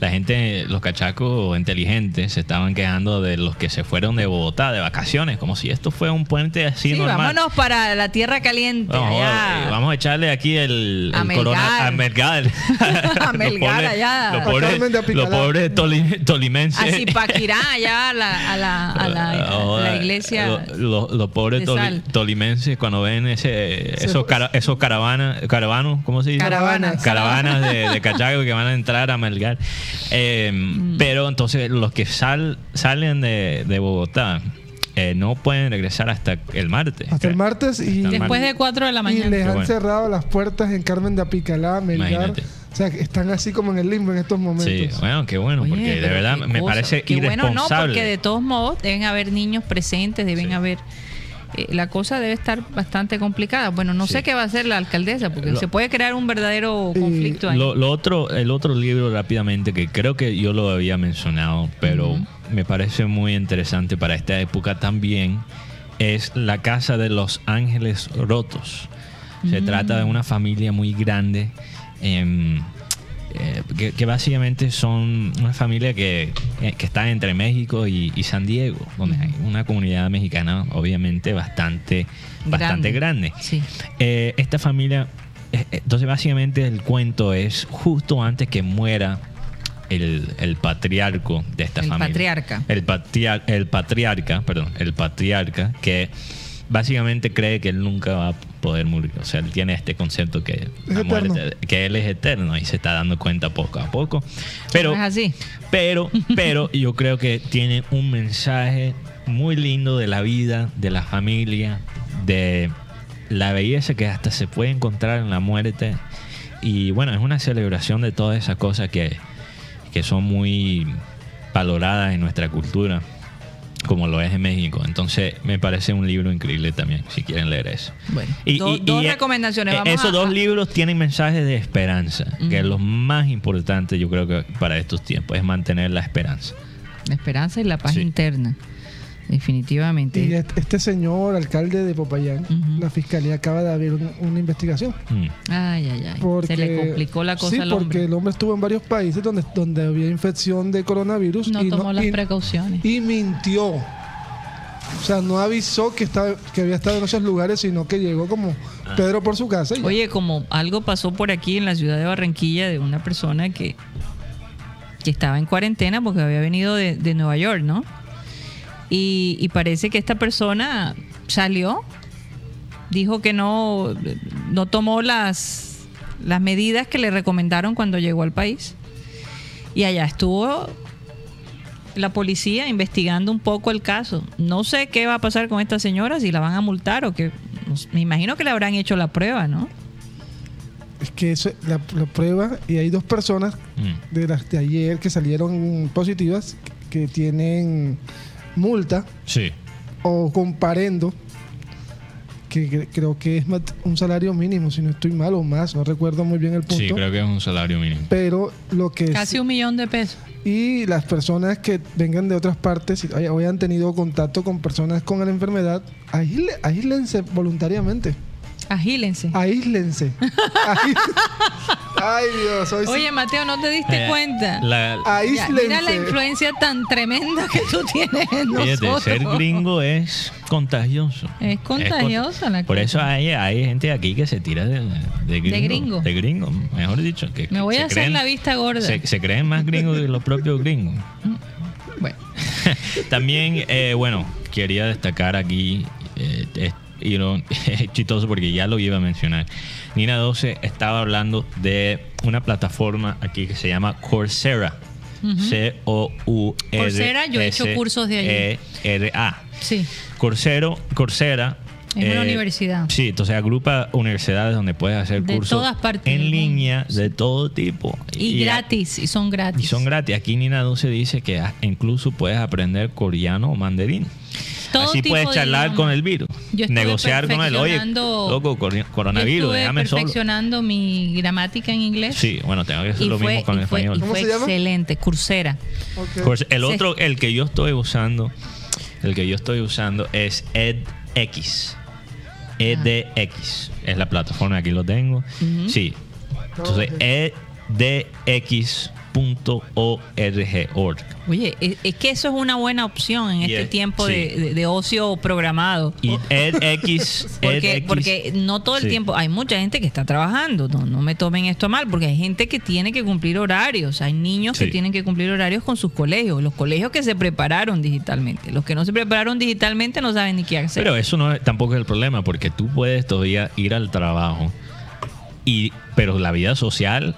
la gente, los cachacos inteligentes, se estaban quejando de los que se fueron de Bogotá de vacaciones, como si esto fuera un puente así Sí, normal. vámonos para la tierra caliente. Vamos, allá. eh, vamos a echarle aquí el, A el corona a Melgar. Melgar. A Los Melgar pobres- allá. Los pobres, los toli- tolimenses. A Zipaquirá, allá a la, a la, a la- a la iglesia. Lo- lo- Los pobres toli- tolimenses cuando ven ese, esos, cara- esos caravanas, caravanos, ¿cómo se dice? Caravanas. Caravanas de, de cachacos que van a entrar a Melgar. Eh, Mm. Pero entonces los que sal, salen de, de Bogotá eh, no pueden regresar hasta el martes. Hasta el martes y, el Después martes. de 4 de la y mañana. les Qué han bueno. cerrado las puertas en Carmen de Apicalá, Melgar. Imagínate. O sea, que están así como en el limbo en estos momentos. Sí, bueno, qué bueno, Oye, porque de verdad me cosa. parece Qué bueno, no, irresponsable. porque de todos modos deben haber niños presentes, deben haber. Eh, la cosa debe estar bastante complicada. Bueno, no Sí. sé qué va a hacer la alcaldesa, porque Lo- se puede crear un verdadero conflicto ahí. Lo, lo otro, el otro libro rápidamente que creo que yo lo había mencionado, pero me parece muy interesante para esta época también, es La Casa de los Ángeles Rotos. Se trata de una familia muy grande. em, eh, que, que básicamente son una familia que, eh, que está entre México y, y San Diego, donde hay una comunidad mexicana obviamente bastante, bastante grande. Sí. Eh, esta familia, entonces básicamente el cuento es justo antes que muera el, el patriarco de esta El familia. patriarca. El, patria- el patriarca, perdón, el patriarca que básicamente cree que él nunca va a poder morir. O sea, él tiene este concepto que, la eterno. muerte- que él es eterno y se está dando cuenta poco a poco. Pero, es así. pero, pero yo creo que tiene un mensaje muy lindo de la vida, de la familia, de la belleza que hasta se puede encontrar en la muerte. Y bueno, es una celebración de todas esas cosas que, que son muy valoradas en nuestra cultura, como lo es en México. Entonces, me parece un libro increíble también, si quieren leer eso. Bueno, do- dos recomendaciones. eh, Vamos esos a- dos libros tienen mensajes de esperanza, que es lo más importante, yo creo que para estos tiempos, es mantener la esperanza. La esperanza y la paz Sí. interna. Definitivamente. Y este este señor, alcalde de Popayán, la fiscalía acaba de abrir un- una investigación. Mm. Ay, ay, ay. Porque, Se le complicó la cosa sí, al porque hombre. el hombre estuvo en varios países donde, donde había infección de coronavirus No y, tomó las y- precauciones. y mintió. O sea, no avisó que, estaba, que había estado en esos lugares, sino que llegó como Ah. Pedro por su casa. y. Oye, como algo pasó por aquí en la ciudad de Barranquilla de una persona que, que estaba en cuarentena porque había venido de, de Nueva York, ¿no? Y, y parece que esta persona salió, dijo que no, no tomó las, las medidas que le recomendaron cuando llegó al país. Y allá estuvo la policía investigando un poco el caso. No sé qué va a pasar con esta señora, si la van a multar o sé, Me imagino que le habrán hecho la prueba, ¿no? Es que eso, la, la prueba, y hay dos personas Mm. de las de ayer que salieron positivas que tienen multa Sí. o comparendo que cre- creo que es un salario mínimo, si no estoy mal o más, no recuerdo muy bien el punto. Sí, creo que es un salario mínimo. Pero lo que Casi es, un millón de pesos. y las personas que vengan de otras partes y hayan tenido contacto con personas con la enfermedad, aísle- aíslense voluntariamente. Agílense. Aíslense. Ahí- Ay, Dios. hoy sí- Oye, Mateo, ¿no te diste Eh, cuenta? la- Ya, mira la influencia tan tremenda que tú tienes en nosotros. ser gringo es contagioso. Es contagiosa cont- la Por cosa. eso hay, hay gente aquí que se tira de, de gringo. gringo. De gringo, mejor dicho. Que, Me voy a hacer la vista gorda. Se, se creen más gringos que los propios gringos. Bueno, También, eh, bueno, quería destacar aquí, eh, es iro- es chistoso porque ya lo iba a mencionar. Nina 12 estaba hablando de una plataforma aquí que se llama Coursera. C-O-U-R. Coursera, yo he hecho cursos de allí. E-R-A. sí. Coursero, Coursera. Es una eh, universidad. Sí, entonces agrupa universidades donde puedes hacer De cursos todas partes del en línea de todo tipo. Y, gratis, y son gratis. Y son gratis. Aquí Nina 12 dice que incluso puedes aprender coreano o mandarín. Todo Así puedes de charlar con el virus. Negociar con él. Oye, loco, cor- coronavirus, Yo déjame solo. perfeccionando mi gramática en inglés. Sí, bueno, tengo que hacer y lo fue, mismo con el fue- español. y ¿Cómo fue se excelente, Coursera. El otro, el que yo estoy usando, el que yo estoy usando es EdX. EDX es la plataforma, aquí lo tengo. Sí. Entonces, edx.org. org. Oye, es, que eso es una buena opción en este es- tiempo de, ocio programado. Y edX. Porque, porque no todo el tiempo, hay mucha gente que está trabajando, no, no me tomen esto mal, porque hay gente que tiene que cumplir horarios, hay niños que tienen que cumplir horarios con sus colegios, los colegios que se prepararon digitalmente, los que no se prepararon digitalmente no saben ni qué hacer. Pero eso no tampoco es el problema, porque tú puedes todavía ir al trabajo, y, pero la vida social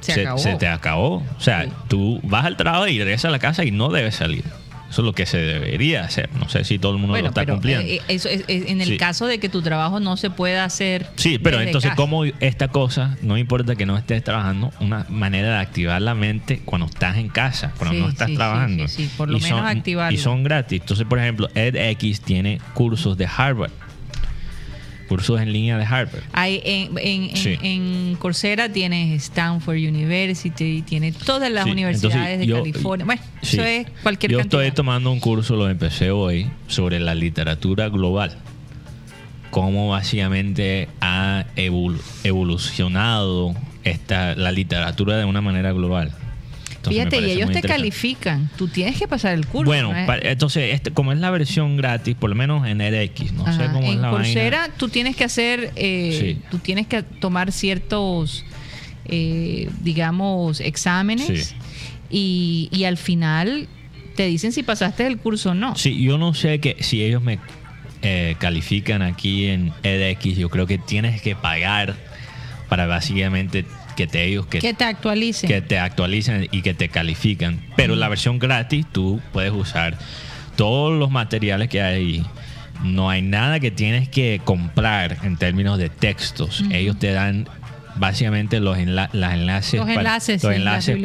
se, acabó. te acabó. O sea, Sí. tú vas al trabajo y regresas a la casa y no debes salir. Eso es lo que se debería hacer. No sé si todo el mundo lo está pero cumpliendo. eh, eso es, es en el Sí. caso de que tu trabajo no se pueda hacer. Sí, pero entonces, casa. ¿cómo esta cosa, no importa que no estés trabajando, una manera de activar la mente cuando estás en casa, cuando Sí, no estás sí, trabajando? sí, sí, por lo Y menos son- activarlo. Y son gratis. Entonces, por ejemplo, edX tiene cursos de Harvard, cursos en línea de Harvard. Hay en, en, en- Sí. en Coursera tienes Stanford University, tiene todas las Sí, universidades entonces yo- de California. Bueno, Sí. eso es cualquier Yo cantidad. estoy tomando un curso, lo empecé hoy, sobre la literatura global. Cómo básicamente ha evol- evolucionado esta, la literatura de una manera global. Entonces, Fíjate, y ellos te califican. Tú tienes que pasar el curso. Bueno, ¿no es? entonces, este, como es la versión gratis, por lo menos en edX, no sé cómo es la Coursera vaina. tú tienes que hacer, eh, Sí. tú tienes que tomar ciertos, eh, digamos, exámenes Sí. y, y al final te dicen si pasaste el curso o no. Sí, yo no sé que si ellos me eh, califican aquí en edX, yo creo que tienes que pagar para básicamente que te ellos que Que te actualicen. que te actualicen y que te califican. Pero la versión gratis tú puedes usar todos los materiales que hay. ahí. No hay nada que tienes que comprar en términos de textos. Ellos te dan básicamente los enla- las enlaces, Los para- enlaces, sí,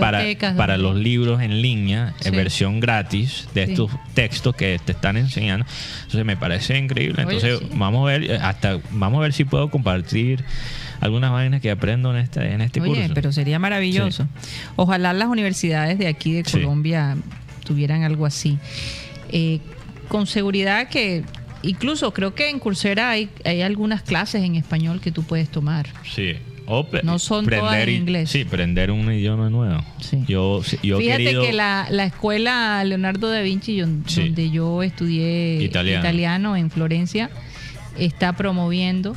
para, los libros en línea en versión gratis de Sí. estos textos que te están enseñando. Entonces me parece increíble. Entonces vamos a ver eh, hasta vamos a ver si puedo compartir algunas vainas que aprendo en este en este Oye, curso. pero sería maravilloso. Ojalá las universidades de aquí de Sí. Colombia tuvieran algo así. Eh, con seguridad que incluso creo que en Coursera hay, hay algunas clases en español que tú puedes tomar. Sí. O No son todas en inglés. Sí, aprender un idioma nuevo. Sí. Yo, yo Fíjate querido- que la, la escuela Leonardo da Vinci, yo- Sí. donde yo estudié Italiano. italiano en Florencia, está promoviendo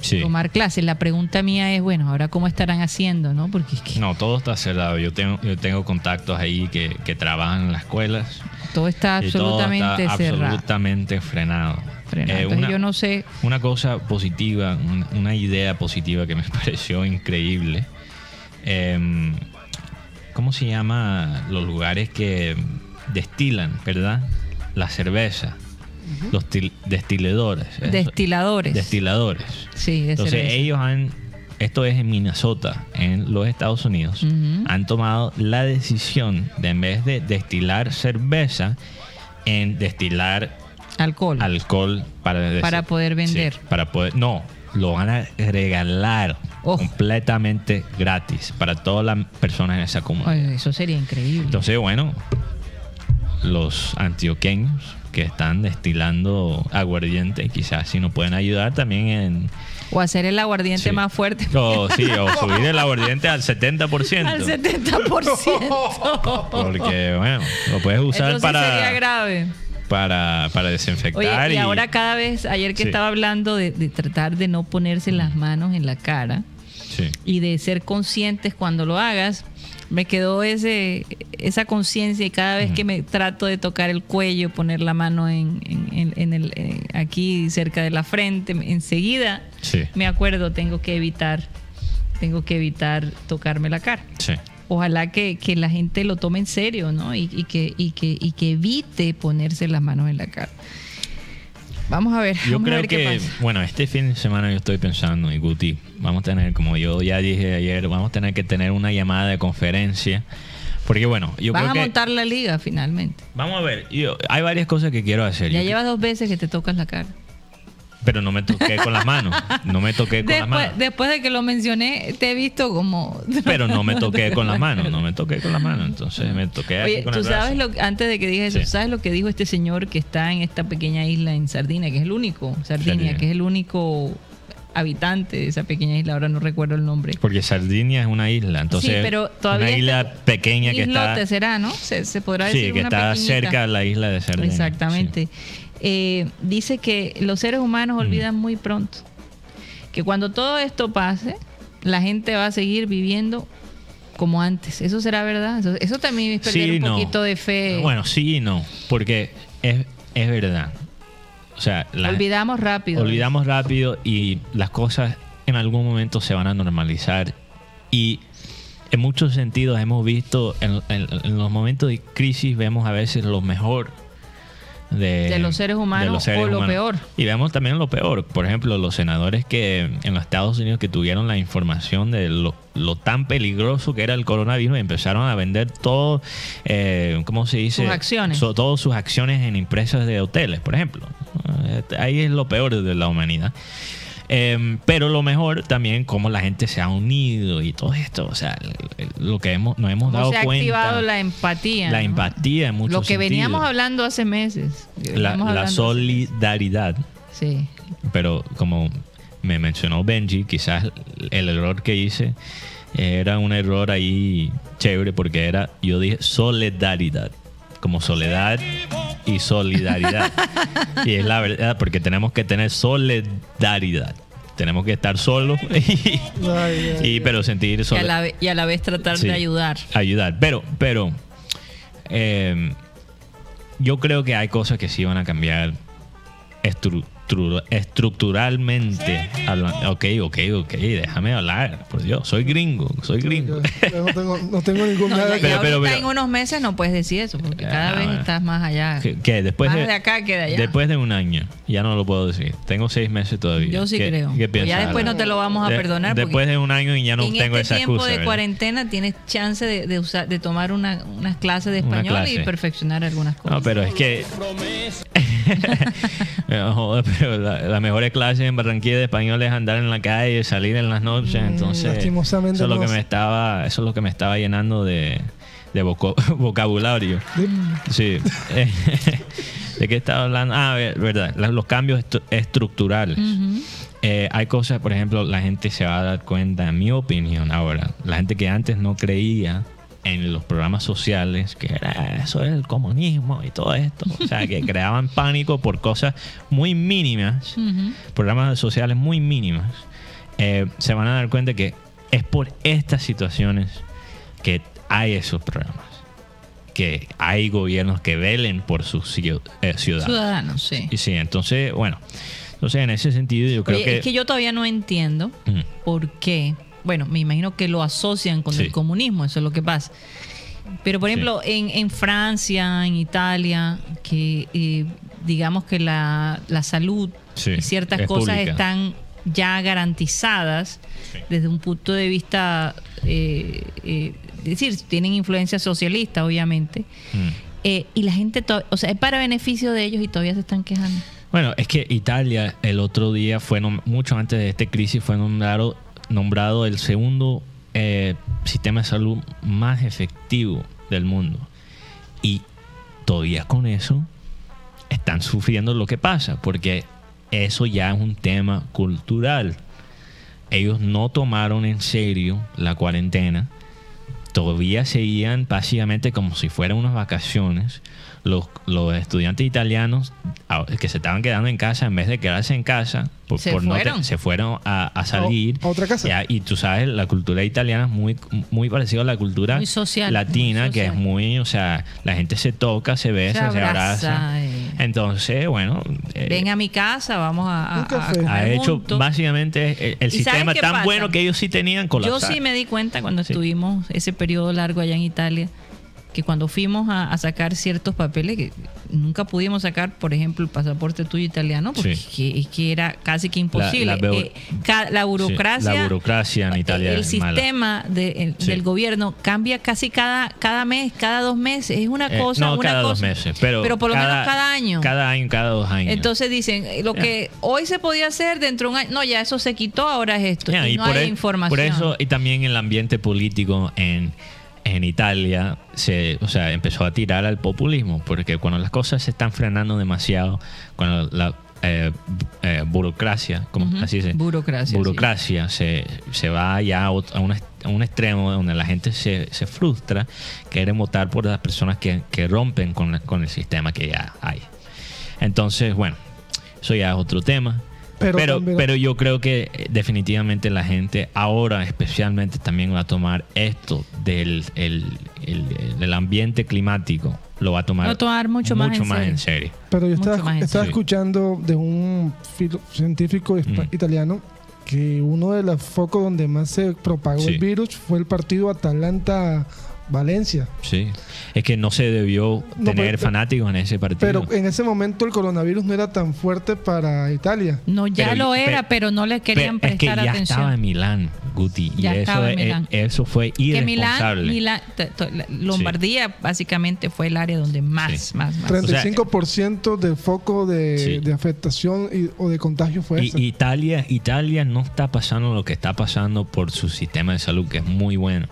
Sí. tomar clases. La pregunta mía es, bueno, ahora cómo estarán haciendo, ¿no? Porque es que No, todo está cerrado. Yo tengo, yo tengo contactos ahí que, que trabajan en las escuelas. todo está y todo absolutamente está cerrado. absolutamente frenado. Frenado. Eh, una, yo no sé. una cosa positiva, un- una idea positiva que me pareció increíble. em, ¿Cómo se llama los lugares que destilan, verdad? La cerveza. Los til- destiladores. eso. Destiladores. Destiladores. sí, Entonces ellos han, esto es en Minnesota, en los Estados Unidos, han tomado la decisión de en vez de destilar cerveza, en destilar Alcohol. alcohol para, Para poder vender. Sí, para poder, no, lo van a regalar Oh. completamente gratis para todas las personas en esa comunidad. Ay, eso sería increíble. Entonces, bueno, los antioqueños que están destilando aguardiente, quizás si nos pueden ayudar también en... o hacer el aguardiente Sí. más fuerte. O, sí, o subir el aguardiente al 70%. Al 70%. Porque, bueno, lo puedes usar sí sería para, grave. para, para desinfectar. Oye, y, ahora cada vez, ayer que Sí. estaba hablando de, de tratar de no ponerse las manos en la cara Sí. y de ser conscientes cuando lo hagas, me quedó ese esa conciencia y cada vez que me trato de tocar el cuello, poner la mano en, en- en- en el, eh, aquí cerca de la frente, enseguida Sí. me acuerdo, tengo que evitar, tengo que evitar tocarme la cara. Sí. Ojalá que, que la gente lo tome en serio, ¿no? Y, y que, y, que, y que evite ponerse las manos en la cara. Vamos a ver. Yo vamos a creo ver qué que, pasa. bueno, este fin de semana yo estoy pensando, y Guti, vamos a tener, como yo ya dije ayer, vamos a tener que tener una llamada de conferencia Porque bueno, yo Vas creo a que... montar la liga finalmente. Vamos a ver, yo- hay varias cosas que quiero hacer. Ya Yo- llevas dos veces que te tocas la cara. Pero no me toqué con las manos. No me toqué con las Después, manos. después de que lo mencioné, te he visto como... Pero no me toqué con las manos. No me toqué con las manos. Entonces me toqué aquí Oye, con tú el sabes brazo. lo antes de que digas eso, Sí. ¿tú ¿sabes lo que dijo este señor que está en esta pequeña isla en Sardinia, que es el único, Sardinia, Sardinia. que es el único habitante de esa pequeña isla, ahora no recuerdo el nombre. Porque Sardinia es una isla. Entonces, sí, pero todavía una isla está- pequeña que islote está. será, ¿no? Se, se podrá decir Sí, que una está pequeñita. cerca de la isla de Sardinia. Exactamente. Eh, dice que los seres humanos Mm. olvidan muy pronto. Que cuando todo esto pase, la gente va a seguir viviendo como antes. ¿Eso será verdad? Eso, eso también es Sí, perder un no. poquito de fe. Bueno, sí y no. Porque es, es verdad. O sea, la- Olvidamos rápido. olvidamos rápido y las cosas en algún momento se van a normalizar. Y en muchos sentidos hemos visto, en, en- en los momentos de crisis, vemos a veces lo mejor de, De los seres humanos o lo peor. Y vemos también lo peor. Por ejemplo, los senadores que en los Estados Unidos que tuvieron la información de lo, lo tan peligroso que era el coronavirus y empezaron a vender todo, eh, ¿cómo se dice? Sus acciones. So- todas sus acciones en empresas de hoteles, por ejemplo. Eh, Ahí es lo peor de la humanidad. Eh, pero lo mejor también cómo la gente se ha unido y todo esto, o sea, lo que hemos, nos hemos dado se ha cuenta, activado la empatía. la ¿no? empatía en muchos Lo que veníamos hablando hace meses. la, la solidaridad, meses. Sí. pero como me mencionó Benji, quizás el error que hice era un error ahí chévere porque era, yo dije solidaridad, como soledad y solidaridad. y es la verdad, porque tenemos que tener solidaridad. Tenemos que estar solos y, Ay, ay, y- pero sentir Y a, soledad. y a la vez tratar Sí. de ayudar. ayudar. Pero, pero eh, yo creo que hay cosas que sí van a cambiar estru- tru- estructuralmente. hablando. Ok, ok, ok, déjame hablar. Por Dios, soy gringo, soy gringo. yo no tengo, no tengo ningún No, Pero, pero, ahorita pero- en unos meses no puedes decir eso, porque cada Ah, vez estás más allá. que, que después Más de, de acá que de allá. Después de un año, ya no lo puedo decir. Tengo seis meses todavía. Yo sí ¿Qué- creo. qué Pero ya piensas, después Alan? no te lo vamos a De- perdonar. porque Después de un año y ya no en tengo este esa tiempo excusa. de ¿verdad? cuarentena tienes chance de, de usar, de tomar una, unas clases de Una español y perfeccionar algunas cosas. No, pero es que. Joder, pero la, las mejores clases en Barranquilla de español es andar en la calle, salir en las noches. Entonces, lastimosamente eso es lo no que me estaba, eso es lo que me estaba llenando de, de voco- vocabulario. Sí. ¿De qué estaba hablando? Ah, ver- verdad. la- Los cambios estru- estructurales. Eh, hay cosas, por ejemplo, la gente se va a dar cuenta, en mi opinión, ahora, la gente que antes no creía en los programas sociales, que era eso es el comunismo y todo esto, o sea, que creaban pánico por cosas muy mínimas, programas sociales muy mínimas, eh, se van a dar cuenta que es por estas situaciones que hay esos programas, que hay gobiernos que velen por sus eh, ciudadanos. Ciudadanos, sí. Y sí, entonces, bueno, entonces en ese sentido yo creo Oye, que... es que yo todavía no entiendo por qué. Bueno, me imagino que lo asocian con Sí. el comunismo, eso es lo que pasa. Pero, por Sí. ejemplo, en, en Francia, en Italia, que eh, digamos que la, la salud Sí, y ciertas es cosas pública. están ya garantizadas desde un punto de vista, eh, eh, es decir, tienen influencia socialista, obviamente. Mm. Eh, y la gente, o sea, es para beneficio de ellos y todavía se están quejando. Bueno, es que Italia el otro día fue, mucho antes de esta crisis, fue nombrado, nombrado el segundo eh, sistema de salud más efectivo del mundo. Y todavía con eso están sufriendo lo que pasa, porque eso ya es un tema cultural. Ellos no tomaron en serio la cuarentena, todavía seguían básicamente como si fueran unas vacaciones. Los, los estudiantes italianos que se estaban quedando en casa, en vez de quedarse en casa, por, Se por no te- fueron. se fueron a, a salir. A- a otra casa. Ya, y tú sabes, la cultura italiana es muy, muy parecida a la cultura Muy social, latina, muy que es muy, o sea, la gente se toca, se besa, se abraza. abraza, eh. Entonces, bueno, eh, Ven a mi casa, vamos a, a- hecho juntos. básicamente el, ¿Y sistema tan pasa? bueno que ellos sí tenían Yo colapsar. sí me di cuenta cuando Sí. estuvimos ese periodo largo allá en Italia que cuando fuimos a, a sacar ciertos papeles, que nunca pudimos sacar, por ejemplo, el pasaporte tuyo italiano, porque Sí. que, es que era casi que imposible. La- la Eh, ca- la burocracia, Sí, la burocracia en Italia el sistema de- el- Sí. del gobierno cambia casi cada, cada mes, cada dos meses. Es una Eh, cosa. no una cada dos cosa- meses, pero, por lo menos cada año. Cada año, cada dos años. Entonces dicen, eh, lo que hoy se podía hacer dentro de un año, no, ya eso se quitó, ahora es esto. Ya, y, y no por, hay e- información. por eso, y también el ambiente político en, en Italia se, o sea, empezó a tirar al populismo, porque cuando las cosas se están frenando demasiado, cuando la eh, eh, burocracia, como así se burocracia, burocracia se, se va ya a, un, a un extremo donde la gente se, se frustra, quiere votar por las personas que, que rompen con, la- con el sistema que ya hay. Entonces, bueno, eso ya es otro tema. Pero Pero, también- pero yo creo que eh, definitivamente la gente ahora especialmente también va a tomar esto del el, el- el ambiente climático, lo va a tomar, Lo va a tomar mucho más en serio. en serio. Pero yo Mucho estaba, más estaba escuchando de un filo- científico Mm. italiano que uno de los focos donde más se propagó Sí. el virus fue el partido Atalanta-Valencia. Sí. Es que no se debió No, tener pero- fanáticos en ese partido. Pero en ese momento el coronavirus no era tan fuerte para Italia. No, ya Pero- lo era, pe- pero no le querían Pero es que prestar ya atención. estaba en Milán, Guti. Ya y eso, es- Milán. eso fue que Milán, irresponsable. Milán- Lombardía básicamente fue el área donde más, Sí. más, más. 35% del foco de, Sí. de afectación y- o de contagio fue Y ese. Italia, Italia no está pasando lo que está pasando por su sistema de salud, que es muy bueno.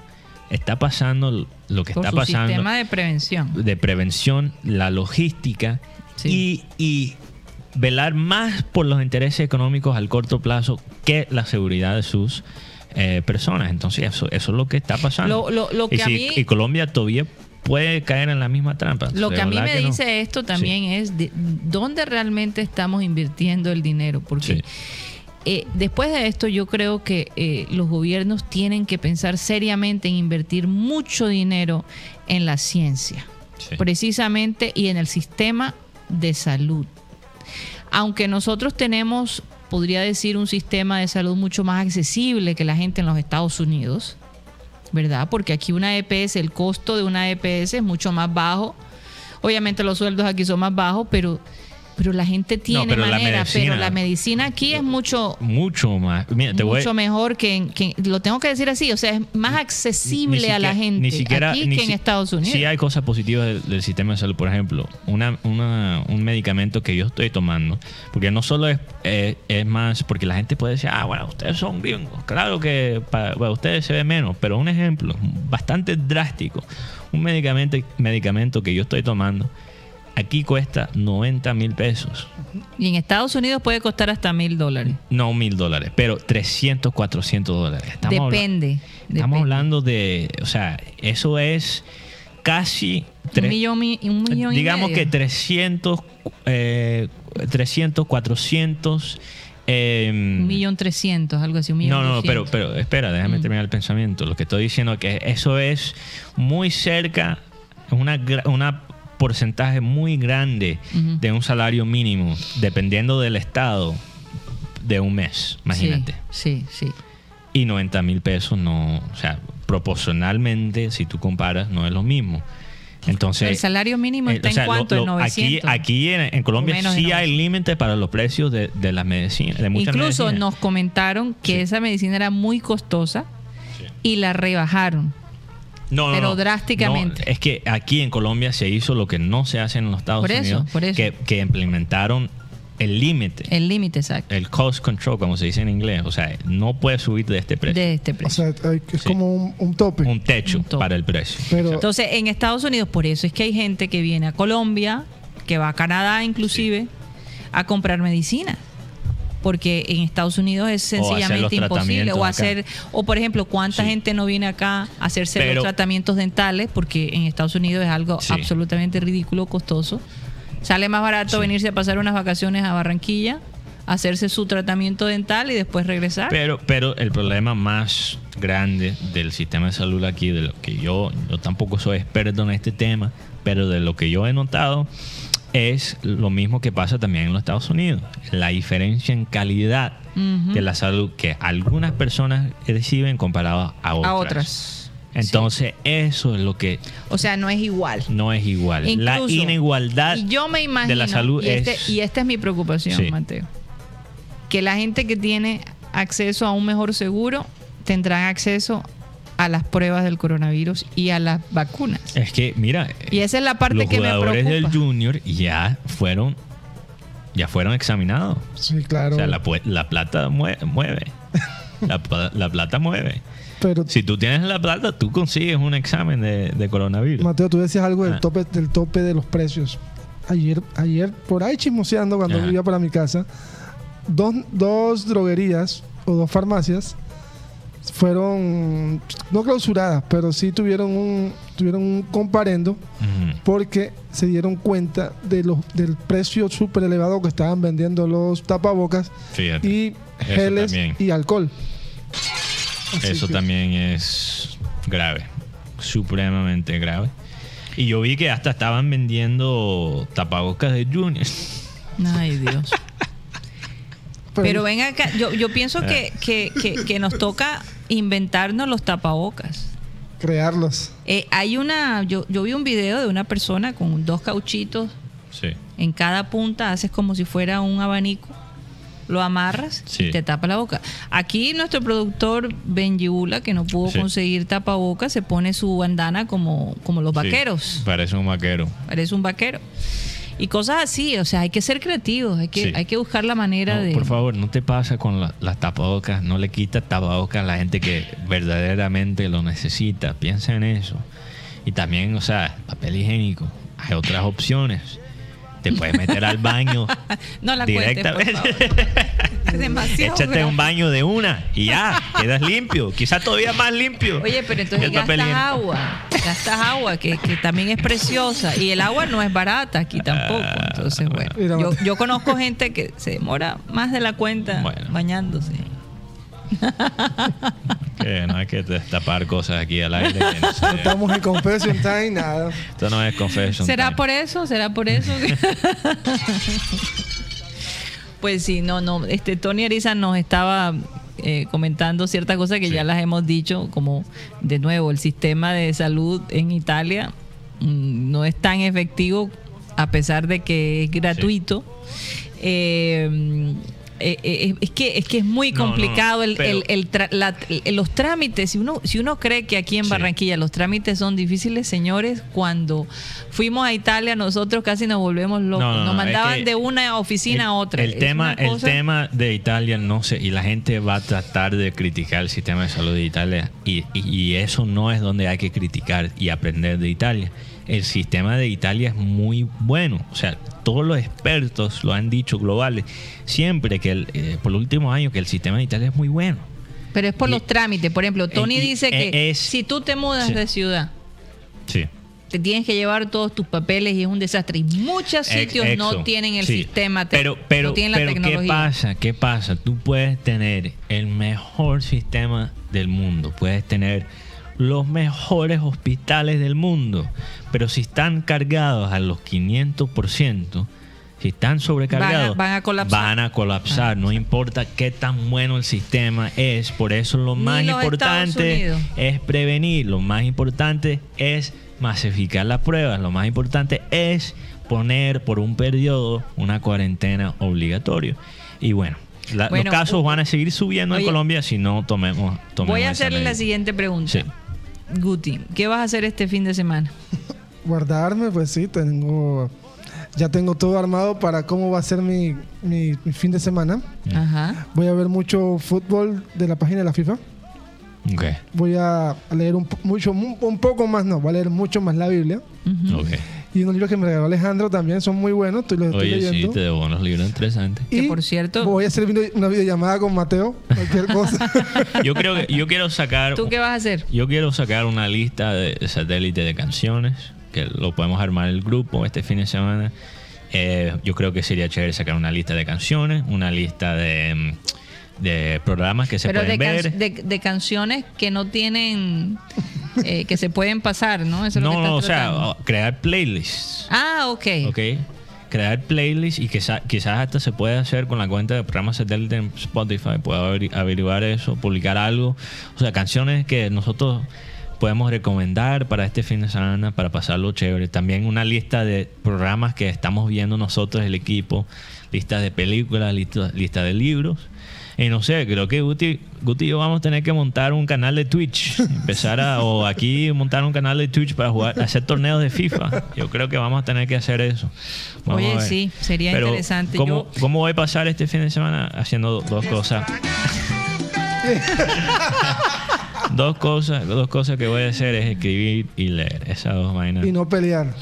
Está pasando lo que por está su pasando sistema de prevención. de prevención, la logística Sí. y, y velar más por los intereses económicos al corto plazo que la seguridad de sus eh, personas. Entonces, eso, eso es lo que está pasando. Lo- lo- lo y, que a si- mí- y Colombia todavía puede caer en la misma trampa. Lo que a mí me no. dice esto también es de, dónde realmente estamos invirtiendo el dinero, porque Sí. Eh, después de esto yo creo que eh, los gobiernos tienen que pensar seriamente en invertir mucho dinero en la ciencia, Sí. precisamente, y en el sistema de salud. Aunque nosotros tenemos, podría decir, un sistema de salud mucho más accesible que la gente en los Estados Unidos, ¿verdad? Porque aquí una EPS, el costo de una EPS es mucho más bajo. Obviamente los sueldos aquí son más bajos, pero, pero la gente tiene pero la manera. medicina- pero la medicina aquí es mucho, Mucho más. Mira, te voy- mucho mejor que, que- lo tengo que decir así, o sea, es más accesible a la gente ni siquiera- aquí ni que en Estados Unidos. Sí hay cosas positivas del, del sistema de salud. Por ejemplo, una, una- un medicamento que yo estoy tomando, porque no solo es, es más, porque la gente puede decir, ah, bueno, ustedes son gringos. Claro que para, para ustedes se ve menos, pero un ejemplo bastante drástico. Un medicamento, medicamento que yo estoy tomando, aquí cuesta 90 mil pesos. Y en Estados Unidos puede costar hasta mil dólares. No mil dólares, pero 300, 400 dólares. Estamos Depende. Estamos depende. hablando de, o sea, eso es casi... un tres- millón, mi- un millón y digamos medio. que 300, eh, 300, 400... eh, Un millón trescientos, algo así, un millón no, no, pero, pero espera, déjame Mm. terminar el pensamiento. Lo que estoy diciendo es que eso es muy cerca, una, una porcentaje muy grande de un salario mínimo, dependiendo del estado, de un mes, imagínate. Sí, sí, sí. Y 90 mil pesos no, o sea, proporcionalmente, si tú comparas, no es lo mismo. Entonces, el salario mínimo eh, está o sea, en cuánto, lo- en lo- 900. Aquí, aquí en, en Colombia sí hay 900. límite para los precios de, de las medicinas, de muchas Incluso medicinas. nos comentaron que Sí. esa medicina era muy costosa y la rebajaron. No, no, pero no. drásticamente. No, es que aquí en Colombia se hizo lo que no se hace en los Estados Por eso, Unidos, por eso. Que, que implementaron el límite, el, El límite exacto cost control, como se dice en inglés. O sea, no puede subir de este precio. de este O precio. sea, hay- es Sí. como un, un tope. Un techo Un tope. para el precio. pero Entonces, en Estados Unidos, por eso es que hay gente que viene a Colombia, que va a Canadá inclusive, a comprar medicina. Porque en Estados Unidos es sencillamente imposible. O acá. hacer, o por ejemplo, cuánta Sí. gente no viene acá a hacerse Pero- los tratamientos dentales, porque en Estados Unidos es algo Sí. absolutamente ridículo, costoso. Sale más barato Sí. venirse a pasar unas vacaciones a Barranquilla, hacerse su tratamiento dental y después regresar. Pero, pero el problema más grande del sistema de salud aquí, de lo que yo, yo tampoco soy experto en este tema, pero de lo que yo he notado es lo mismo que pasa también en los Estados Unidos. La diferencia en calidad de la salud que algunas personas reciben comparado a otras. a otras. Entonces, eso es lo que O sea, no es igual. no es igual. la inigualdad y yo me imagino, de la salud y, este- es... y esta es mi preocupación, Sí. Mateo, que la gente que tiene acceso a un mejor seguro tendrán acceso a las pruebas del coronavirus y a las vacunas. Es que, mira, Y esa es la parte los que me jugadores del preocupa. Junior ya fueron ya fueron examinados. Sí, claro. O sea, la, la plata mue- mueve. La, plata mueve. Pero, Si tú tienes la plata, tú consigues un examen de, de coronavirus. Mateo, tú decías algo del Ah. tope, del tope de los precios. Ayer, ayer por ahí chismoseando cuando Ajá. iba para mi casa, dos, dos droguerías o dos farmacias fueron no clausuradas, pero sí tuvieron un tuvieron un comparendo porque se dieron cuenta de los del precio súper elevado que estaban vendiendo los tapabocas Fíjate. y geles y alcohol. Así Eso que- también es grave, supremamente grave. Y yo vi que hasta estaban vendiendo tapabocas de Junior. Ay, Dios. Pero ven acá, yo, yo pienso que, que, que, que nos toca inventarnos los tapabocas. crearlos. Eh, hay una, yo, yo vi un video de una persona con dos cauchitos Sí. en cada punta, haces como si fuera un abanico, lo amarras Sí. y te tapa la boca. Aquí nuestro productor Benjiula, que no pudo Sí. conseguir tapabocas, se pone su bandana como, como los Sí, vaqueros. parece un vaquero. Parece un vaquero. Y cosas así, o sea, hay que ser creativos, hay que, Sí. hay que buscar la manera No, de... Por favor, no te pasa con la- las tapabocas, no le quita tapabocas a la gente que verdaderamente lo necesita. Piensa en eso. Y también, o sea, papel higiénico. Hay otras opciones. Te puedes meter al baño No la cuentes, por directamente. favor. Demasiado Échate grave. un baño de una y ya, quedas limpio. Quizás todavía más limpio. Oye, pero entonces gastas agua, gastas agua que, que también es preciosa y el agua no es barata aquí tampoco. Ah, Entonces, bueno, yo, conozco gente que se demora más de la cuenta Bueno. bañándose. Que no hay que destapar cosas aquí al aire. no estamos en confession time, nada. Esto no es confession. ¿Será time. por eso? ¿Será por eso? pues sí, no, no. Este Tony Ariza nos estaba eh, comentando ciertas cosas que Sí. ya las hemos dicho, como de nuevo, el sistema de salud en Italia mm, no es tan efectivo a pesar de que es gratuito. Eh, eh, eh, es que es que es muy No, no, complicado el, el- la- los trámites. Si uno si uno cree que aquí en Sí. Barranquilla los trámites son difíciles, señores, cuando fuimos a Italia nosotros casi nos volvemos locos. No, no, nos es mandaban que de una oficina a otra. El Es tema, el tema de Italia no sé, y la gente va a tratar de criticar el sistema de salud de Italia, y, y- y eso no es donde hay que criticar y aprender de Italia. El sistema de Italia es muy bueno, o sea, todos los expertos lo han dicho globales, siempre que el, eh, por los últimos años que el sistema de Italia es muy bueno. Pero es por y- los trámites. Por ejemplo, Tony y- dice que eh, es- si tú te mudas sí. de ciudad, Sí. te tienes que llevar todos tus papeles y es un desastre. Y muchos Ex- sitios no tienen el sí. sistema, te- pero, pero, no tienen la pero tecnología. ¿qué pasa? ¿Qué pasa? Tú puedes tener el mejor sistema del mundo, puedes tener los mejores hospitales del mundo, pero si están cargados a los 500%, si están sobrecargados, Van a- van a colapsar. van a colapsar. No importa qué tan bueno el sistema es, por eso lo más importante es prevenir, lo más importante es masificar las pruebas, lo más importante es poner por un periodo una cuarentena obligatoria. Y bueno, la- Bueno, los casos van a seguir subiendo Oye, en Colombia si no tomemos, tomemos Voy a hacerle la siguiente pregunta. Sí. Guti, ¿qué vas a hacer este fin de semana? Guardarme, pues sí, tengo. Ya tengo todo armado para cómo va a ser mi, mi- mi fin de semana. Ajá. Voy a ver mucho fútbol de la página de la FIFA. Ok, Voy a leer un, mucho, un, un poco más, no, voy a leer mucho más la Biblia. Ujú. ok. Y unos libros que me regaló Alejandro también son muy buenos, estoy, los estoy Oye, sí, te debo unos libros interesantes. Que Y por cierto- voy a hacer una videollamada con Mateo, cualquier cosa. Yo creo que yo quiero sacar ¿Tú qué vas a hacer? Yo quiero sacar una lista de satélite de canciones, que lo podemos armar el grupo este fin de semana. Eh, yo creo que sería chévere sacar una lista de canciones, una lista de, de programas que se Pero de, pueden can- ver. de- de canciones que no tienen, eh, que se pueden pasar, ¿no? Eso es lo no, que no, o sea, crear playlists. Ah, ok. ¿Ok? Crear playlists y quizá- quizás hasta se puede hacer con la cuenta de programas satélite en Spotify. Puedo averi- averiguar eso, publicar algo. O sea, canciones que nosotros podemos recomendar para este fin de semana para pasarlo chévere. También una lista de programas que estamos viendo nosotros, el equipo, listas de películas, lista, lista de libros. Y no sé, creo que Guti, Guti y yo vamos a tener que montar un canal de Twitch. Empezar a, o aquí montar un canal de Twitch para jugar, hacer torneos de FIFA. Yo creo que vamos a tener que hacer eso. Vamos Oye, sí, sería Pero, interesante. ¿cómo, Yo- ¿Cómo voy a pasar este fin de semana haciendo do- dos cosas? dos cosas, dos cosas que voy a hacer es escribir y leer. Esas dos vainas. Y no pelear.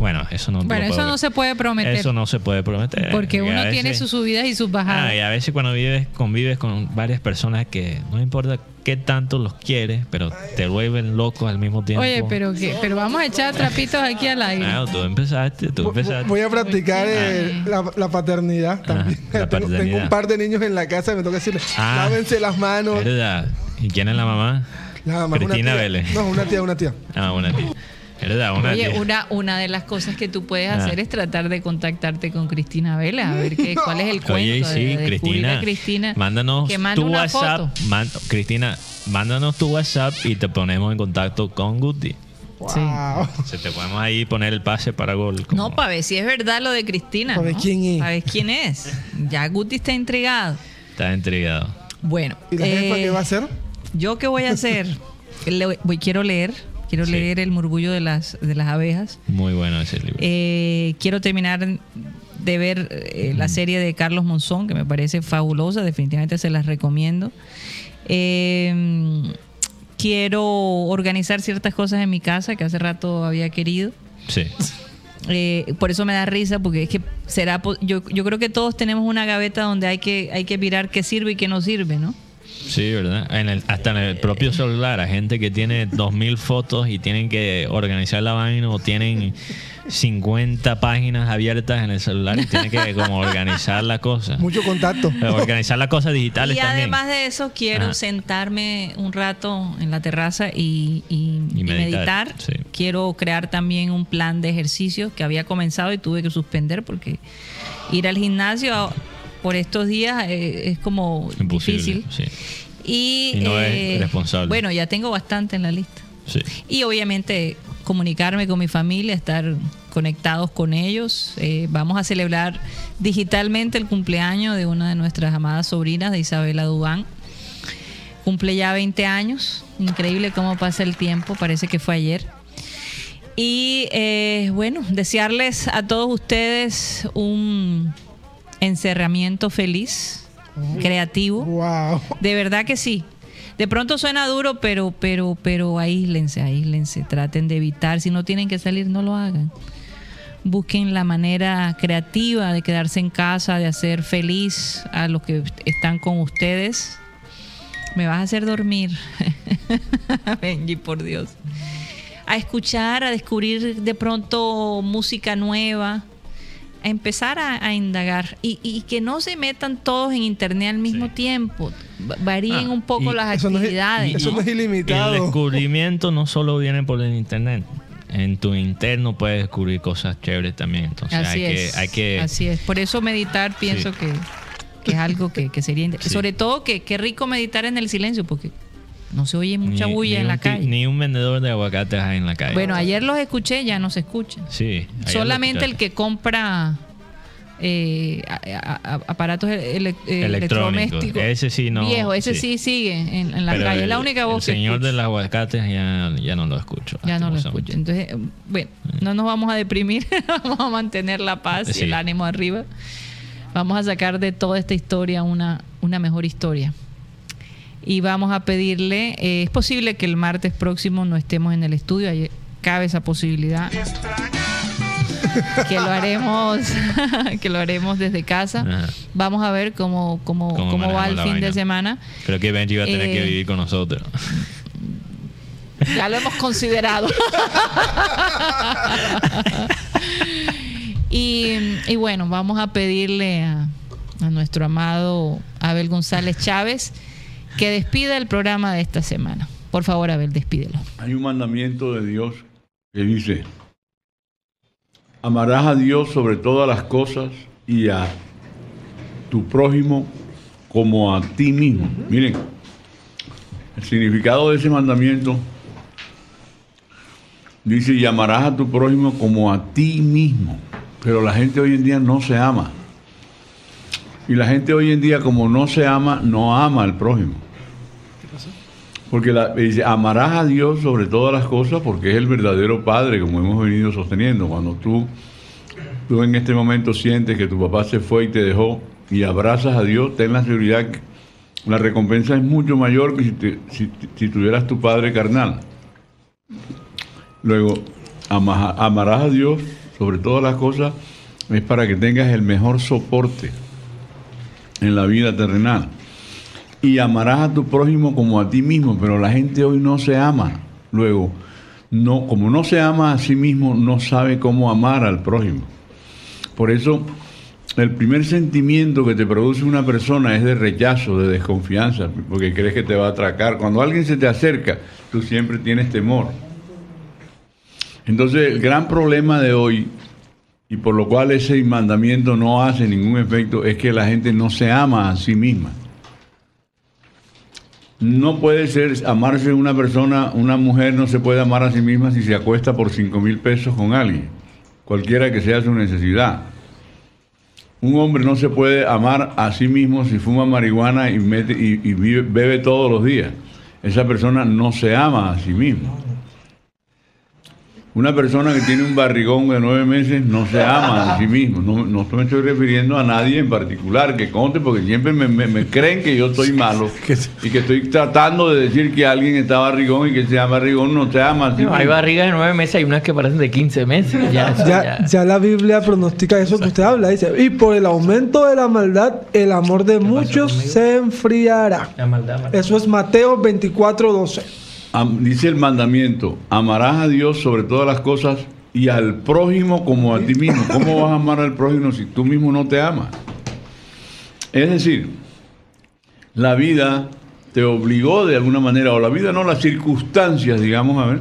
Bueno, eso no. Bueno, eso no se puede prometer. Eso no se puede prometer. porque Y uno tiene sus subidas y sus bajadas. Ah, y a veces cuando vives, convives con varias personas que no importa qué tanto los quieres, pero te vuelven locos al mismo tiempo. Oye, pero que, pero vamos a echar trapitos aquí al aire. Ah, tú empezaste, tú empezaste. Voy a practicar eh, la, la paternidad también. la tengo, tengo paternidad. un par de niños en la casa y me toca decirles, Ah. lávense las manos. ¿Verdad? ¿Y quién es la mamá? La mamá, una Cristina tía. Vélez. No, una tía, una tía. Ah, una tía. ¿Verdad? Una Oye, una, una de las cosas que tú puedes Ah. hacer es tratar de contactarte con Cristina Vela, a ver qué, cuál es el cuento. Oye, de- sí, de descubrir Cristina, Cristina. Mándanos que tu una WhatsApp. foto. man- Cristina, mándanos tu WhatsApp y te ponemos en contacto con Guti. Sí. Wow. Se te podemos ahí poner el pase para gol. como- No, para ver si es verdad lo de Cristina. Pa' ver ¿no? quién es. Pa' ver quién es. Ya Guti está intrigado. Estás intrigado. Bueno. ¿Y la jefa eh, qué va a hacer? ¿Yo qué voy a hacer? Le- voy, quiero leer. Quiero Sí. leer El murmullo de las, de las abejas. Muy bueno ese libro. Eh, quiero terminar de ver eh, la serie de Carlos Monzón, que me parece fabulosa, definitivamente se las recomiendo. Eh, quiero organizar ciertas cosas en mi casa que hace rato había querido. sí. Eh, por eso me da risa, porque es que será, yo, yo creo que todos tenemos una gaveta donde hay que, hay que mirar qué sirve y qué no sirve, ¿no? Sí, ¿verdad? En el- hasta en el propio celular, hay gente que tiene 2000 fotos y tienen que organizar la vaina o tienen 50 páginas abiertas en el celular y tienen que como organizar la cosa. Mucho contacto. Eh, Organizar las cosas digitales Y también. además de eso, quiero Ajá. sentarme un rato en la terraza y, y- Y y meditar, meditar. sí. Quiero crear también un plan de ejercicios que había comenzado y tuve que suspender porque ir al gimnasio por estos días eh, es como Imposible. difícil. Sí. Y, Y no es eh, responsable. Bueno, ya tengo bastante en la lista. Sí. Y obviamente comunicarme con mi familia, estar conectados con ellos. Eh, vamos a celebrar digitalmente el cumpleaños de una de nuestras amadas sobrinas, de Isabela Dubán. Cumple ya 20 años. Increíble cómo pasa el tiempo, parece que fue ayer. Y eh, bueno, desearles a todos ustedes un encerramiento feliz, creativo. Wow. De verdad que sí. De pronto suena duro, pero, pero, pero aíslense, aíslense. Traten de evitar. Si no tienen que salir, no lo hagan. Busquen la manera creativa de quedarse en casa, de hacer feliz a los que están con ustedes. Me vas a hacer dormir. Benji, por Dios. A escuchar, a descubrir de pronto música nueva a empezar a, a indagar y, y que no se metan todos en internet al mismo Sí. tiempo. Va- Varíen Ah, un poco las eso no es- actividades. eso ¿no? no es Y el ilimitado. descubrimiento no solo viene por el internet. En tu interno puedes descubrir cosas chéveres también. Entonces Así hay es. que, hay que Así es. Por eso meditar pienso Sí. que, que es algo que, que sería... Sí. Sobre todo que qué rico meditar en el silencio porque no se oye mucha ni- bulla ni en la calle. Ni un vendedor de aguacates hay en la calle. Bueno, ayer los escuché, ya no se escuchan. Sí. Solamente el que compra eh, a- a- a- aparatos ele- eh, electrodomésticos. Ese sí no- Viejo, ese sí. sí, sigue en, en la Pero calle. Es la el- única voz El que señor escucho. de los aguacates ya, ya no lo escucho. Ya no lo escucho. Entonces, bueno, no nos vamos a deprimir, vamos a mantener la paz y el ánimo arriba. Vamos a sacar de toda esta historia una, una mejor historia. Y vamos a pedirle, eh, es posible que el martes próximo no estemos en el estudio, ahí cabe esa posibilidad. que lo haremos que lo haremos desde casa. Ajá. Vamos a ver cómo, cómo, Cómo cómo va el fin de semana. Creo que Benji va a tener Eh, que vivir con nosotros. Ya lo hemos considerado. y, y bueno, vamos a pedirle a, a nuestro amado Abel González Chávez que despida el programa de esta semana. Por favor, Abel, despídelo. Hay un mandamiento de Dios que dice, amarás a Dios sobre todas las cosas y a tu prójimo como a ti mismo. Miren, el significado de ese mandamiento Dice, y amarás a tu prójimo como a ti mismo. Pero la gente hoy en día no se ama. Y la gente hoy en día, como no se ama, no ama al prójimo. Porque la, dice, amarás a Dios sobre todas las cosas porque es el verdadero Padre, como hemos venido sosteniendo. Cuando tú, tú en este momento sientes que tu papá se fue y te dejó y abrazas a Dios, ten la seguridad que la recompensa es mucho mayor que si, te- si- si tuvieras tu Padre carnal. Luego, ama- amarás a Dios sobre todas las cosas es para que tengas el mejor soporte en la vida terrenal. Y amarás a tu prójimo como a ti mismo, pero la gente hoy no se ama. Luego, no, como no se ama a sí mismo, no sabe cómo amar al prójimo. Por eso, el primer sentimiento que te produce una persona es de rechazo, de desconfianza, porque crees que te va a atracar. Cuando alguien se te acerca, tú siempre tienes temor. Entonces, el gran problema de hoy, y por lo cual ese mandamiento no hace ningún efecto, es que la gente no se ama a sí misma. No puede ser amarse una persona, una mujer no se puede amar a sí misma si se acuesta por 5 mil pesos con alguien, cualquiera que sea su necesidad. Un hombre no se puede amar a sí mismo si fuma marihuana y, mete- y- bebe todos los días. Esa persona no se ama a sí mismo. Una persona que tiene un barrigón de nueve meses no se ama a sí mismo. No, no me estoy refiriendo a nadie en particular que conte, porque siempre me, me- me creen que yo estoy malo y que estoy tratando de decir que alguien está barrigón y que se llama barrigón no se ama a sí No, hay barrigas de nueve meses, hay unas que parecen de 15 meses. Ya, eso Ya, ya- ya la Biblia pronostica eso que usted habla. Dice, y por el aumento de la maldad, el amor de muchos se enfriará. la maldad, maldad. Eso es Mateo 24, 12. Dice el mandamiento, amarás a Dios sobre todas las cosas y al prójimo como a ti mismo. ¿Cómo vas a amar al prójimo si tú mismo no te amas? Es decir, la vida te obligó de alguna manera, o la vida no, las circunstancias, digamos, a ver,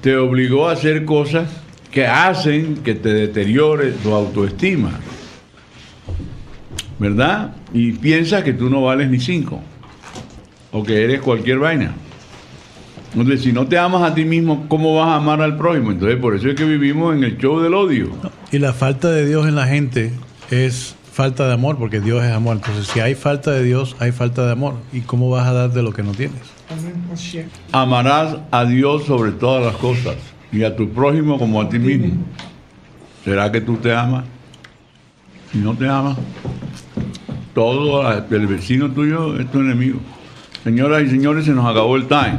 te obligó a hacer cosas que hacen que te deteriore tu autoestima. ¿Verdad? Y piensas que tú no vales ni cinco, o que eres cualquier vaina. Entonces, si no te amas a ti mismo, ¿cómo vas a amar al prójimo? Entonces, por eso es que vivimos en el show del odio. Y la falta de Dios en la gente es falta de amor, porque Dios es amor. Entonces, si hay falta de Dios, hay falta de amor. ¿Y cómo vas a dar de lo que no tienes? Amarás a Dios sobre todas las cosas y a tu prójimo como a ti mismo. ¿Será que tú te amas? Si no te amas, todo el vecino tuyo es tu enemigo. Señoras y señores, se nos acabó el time.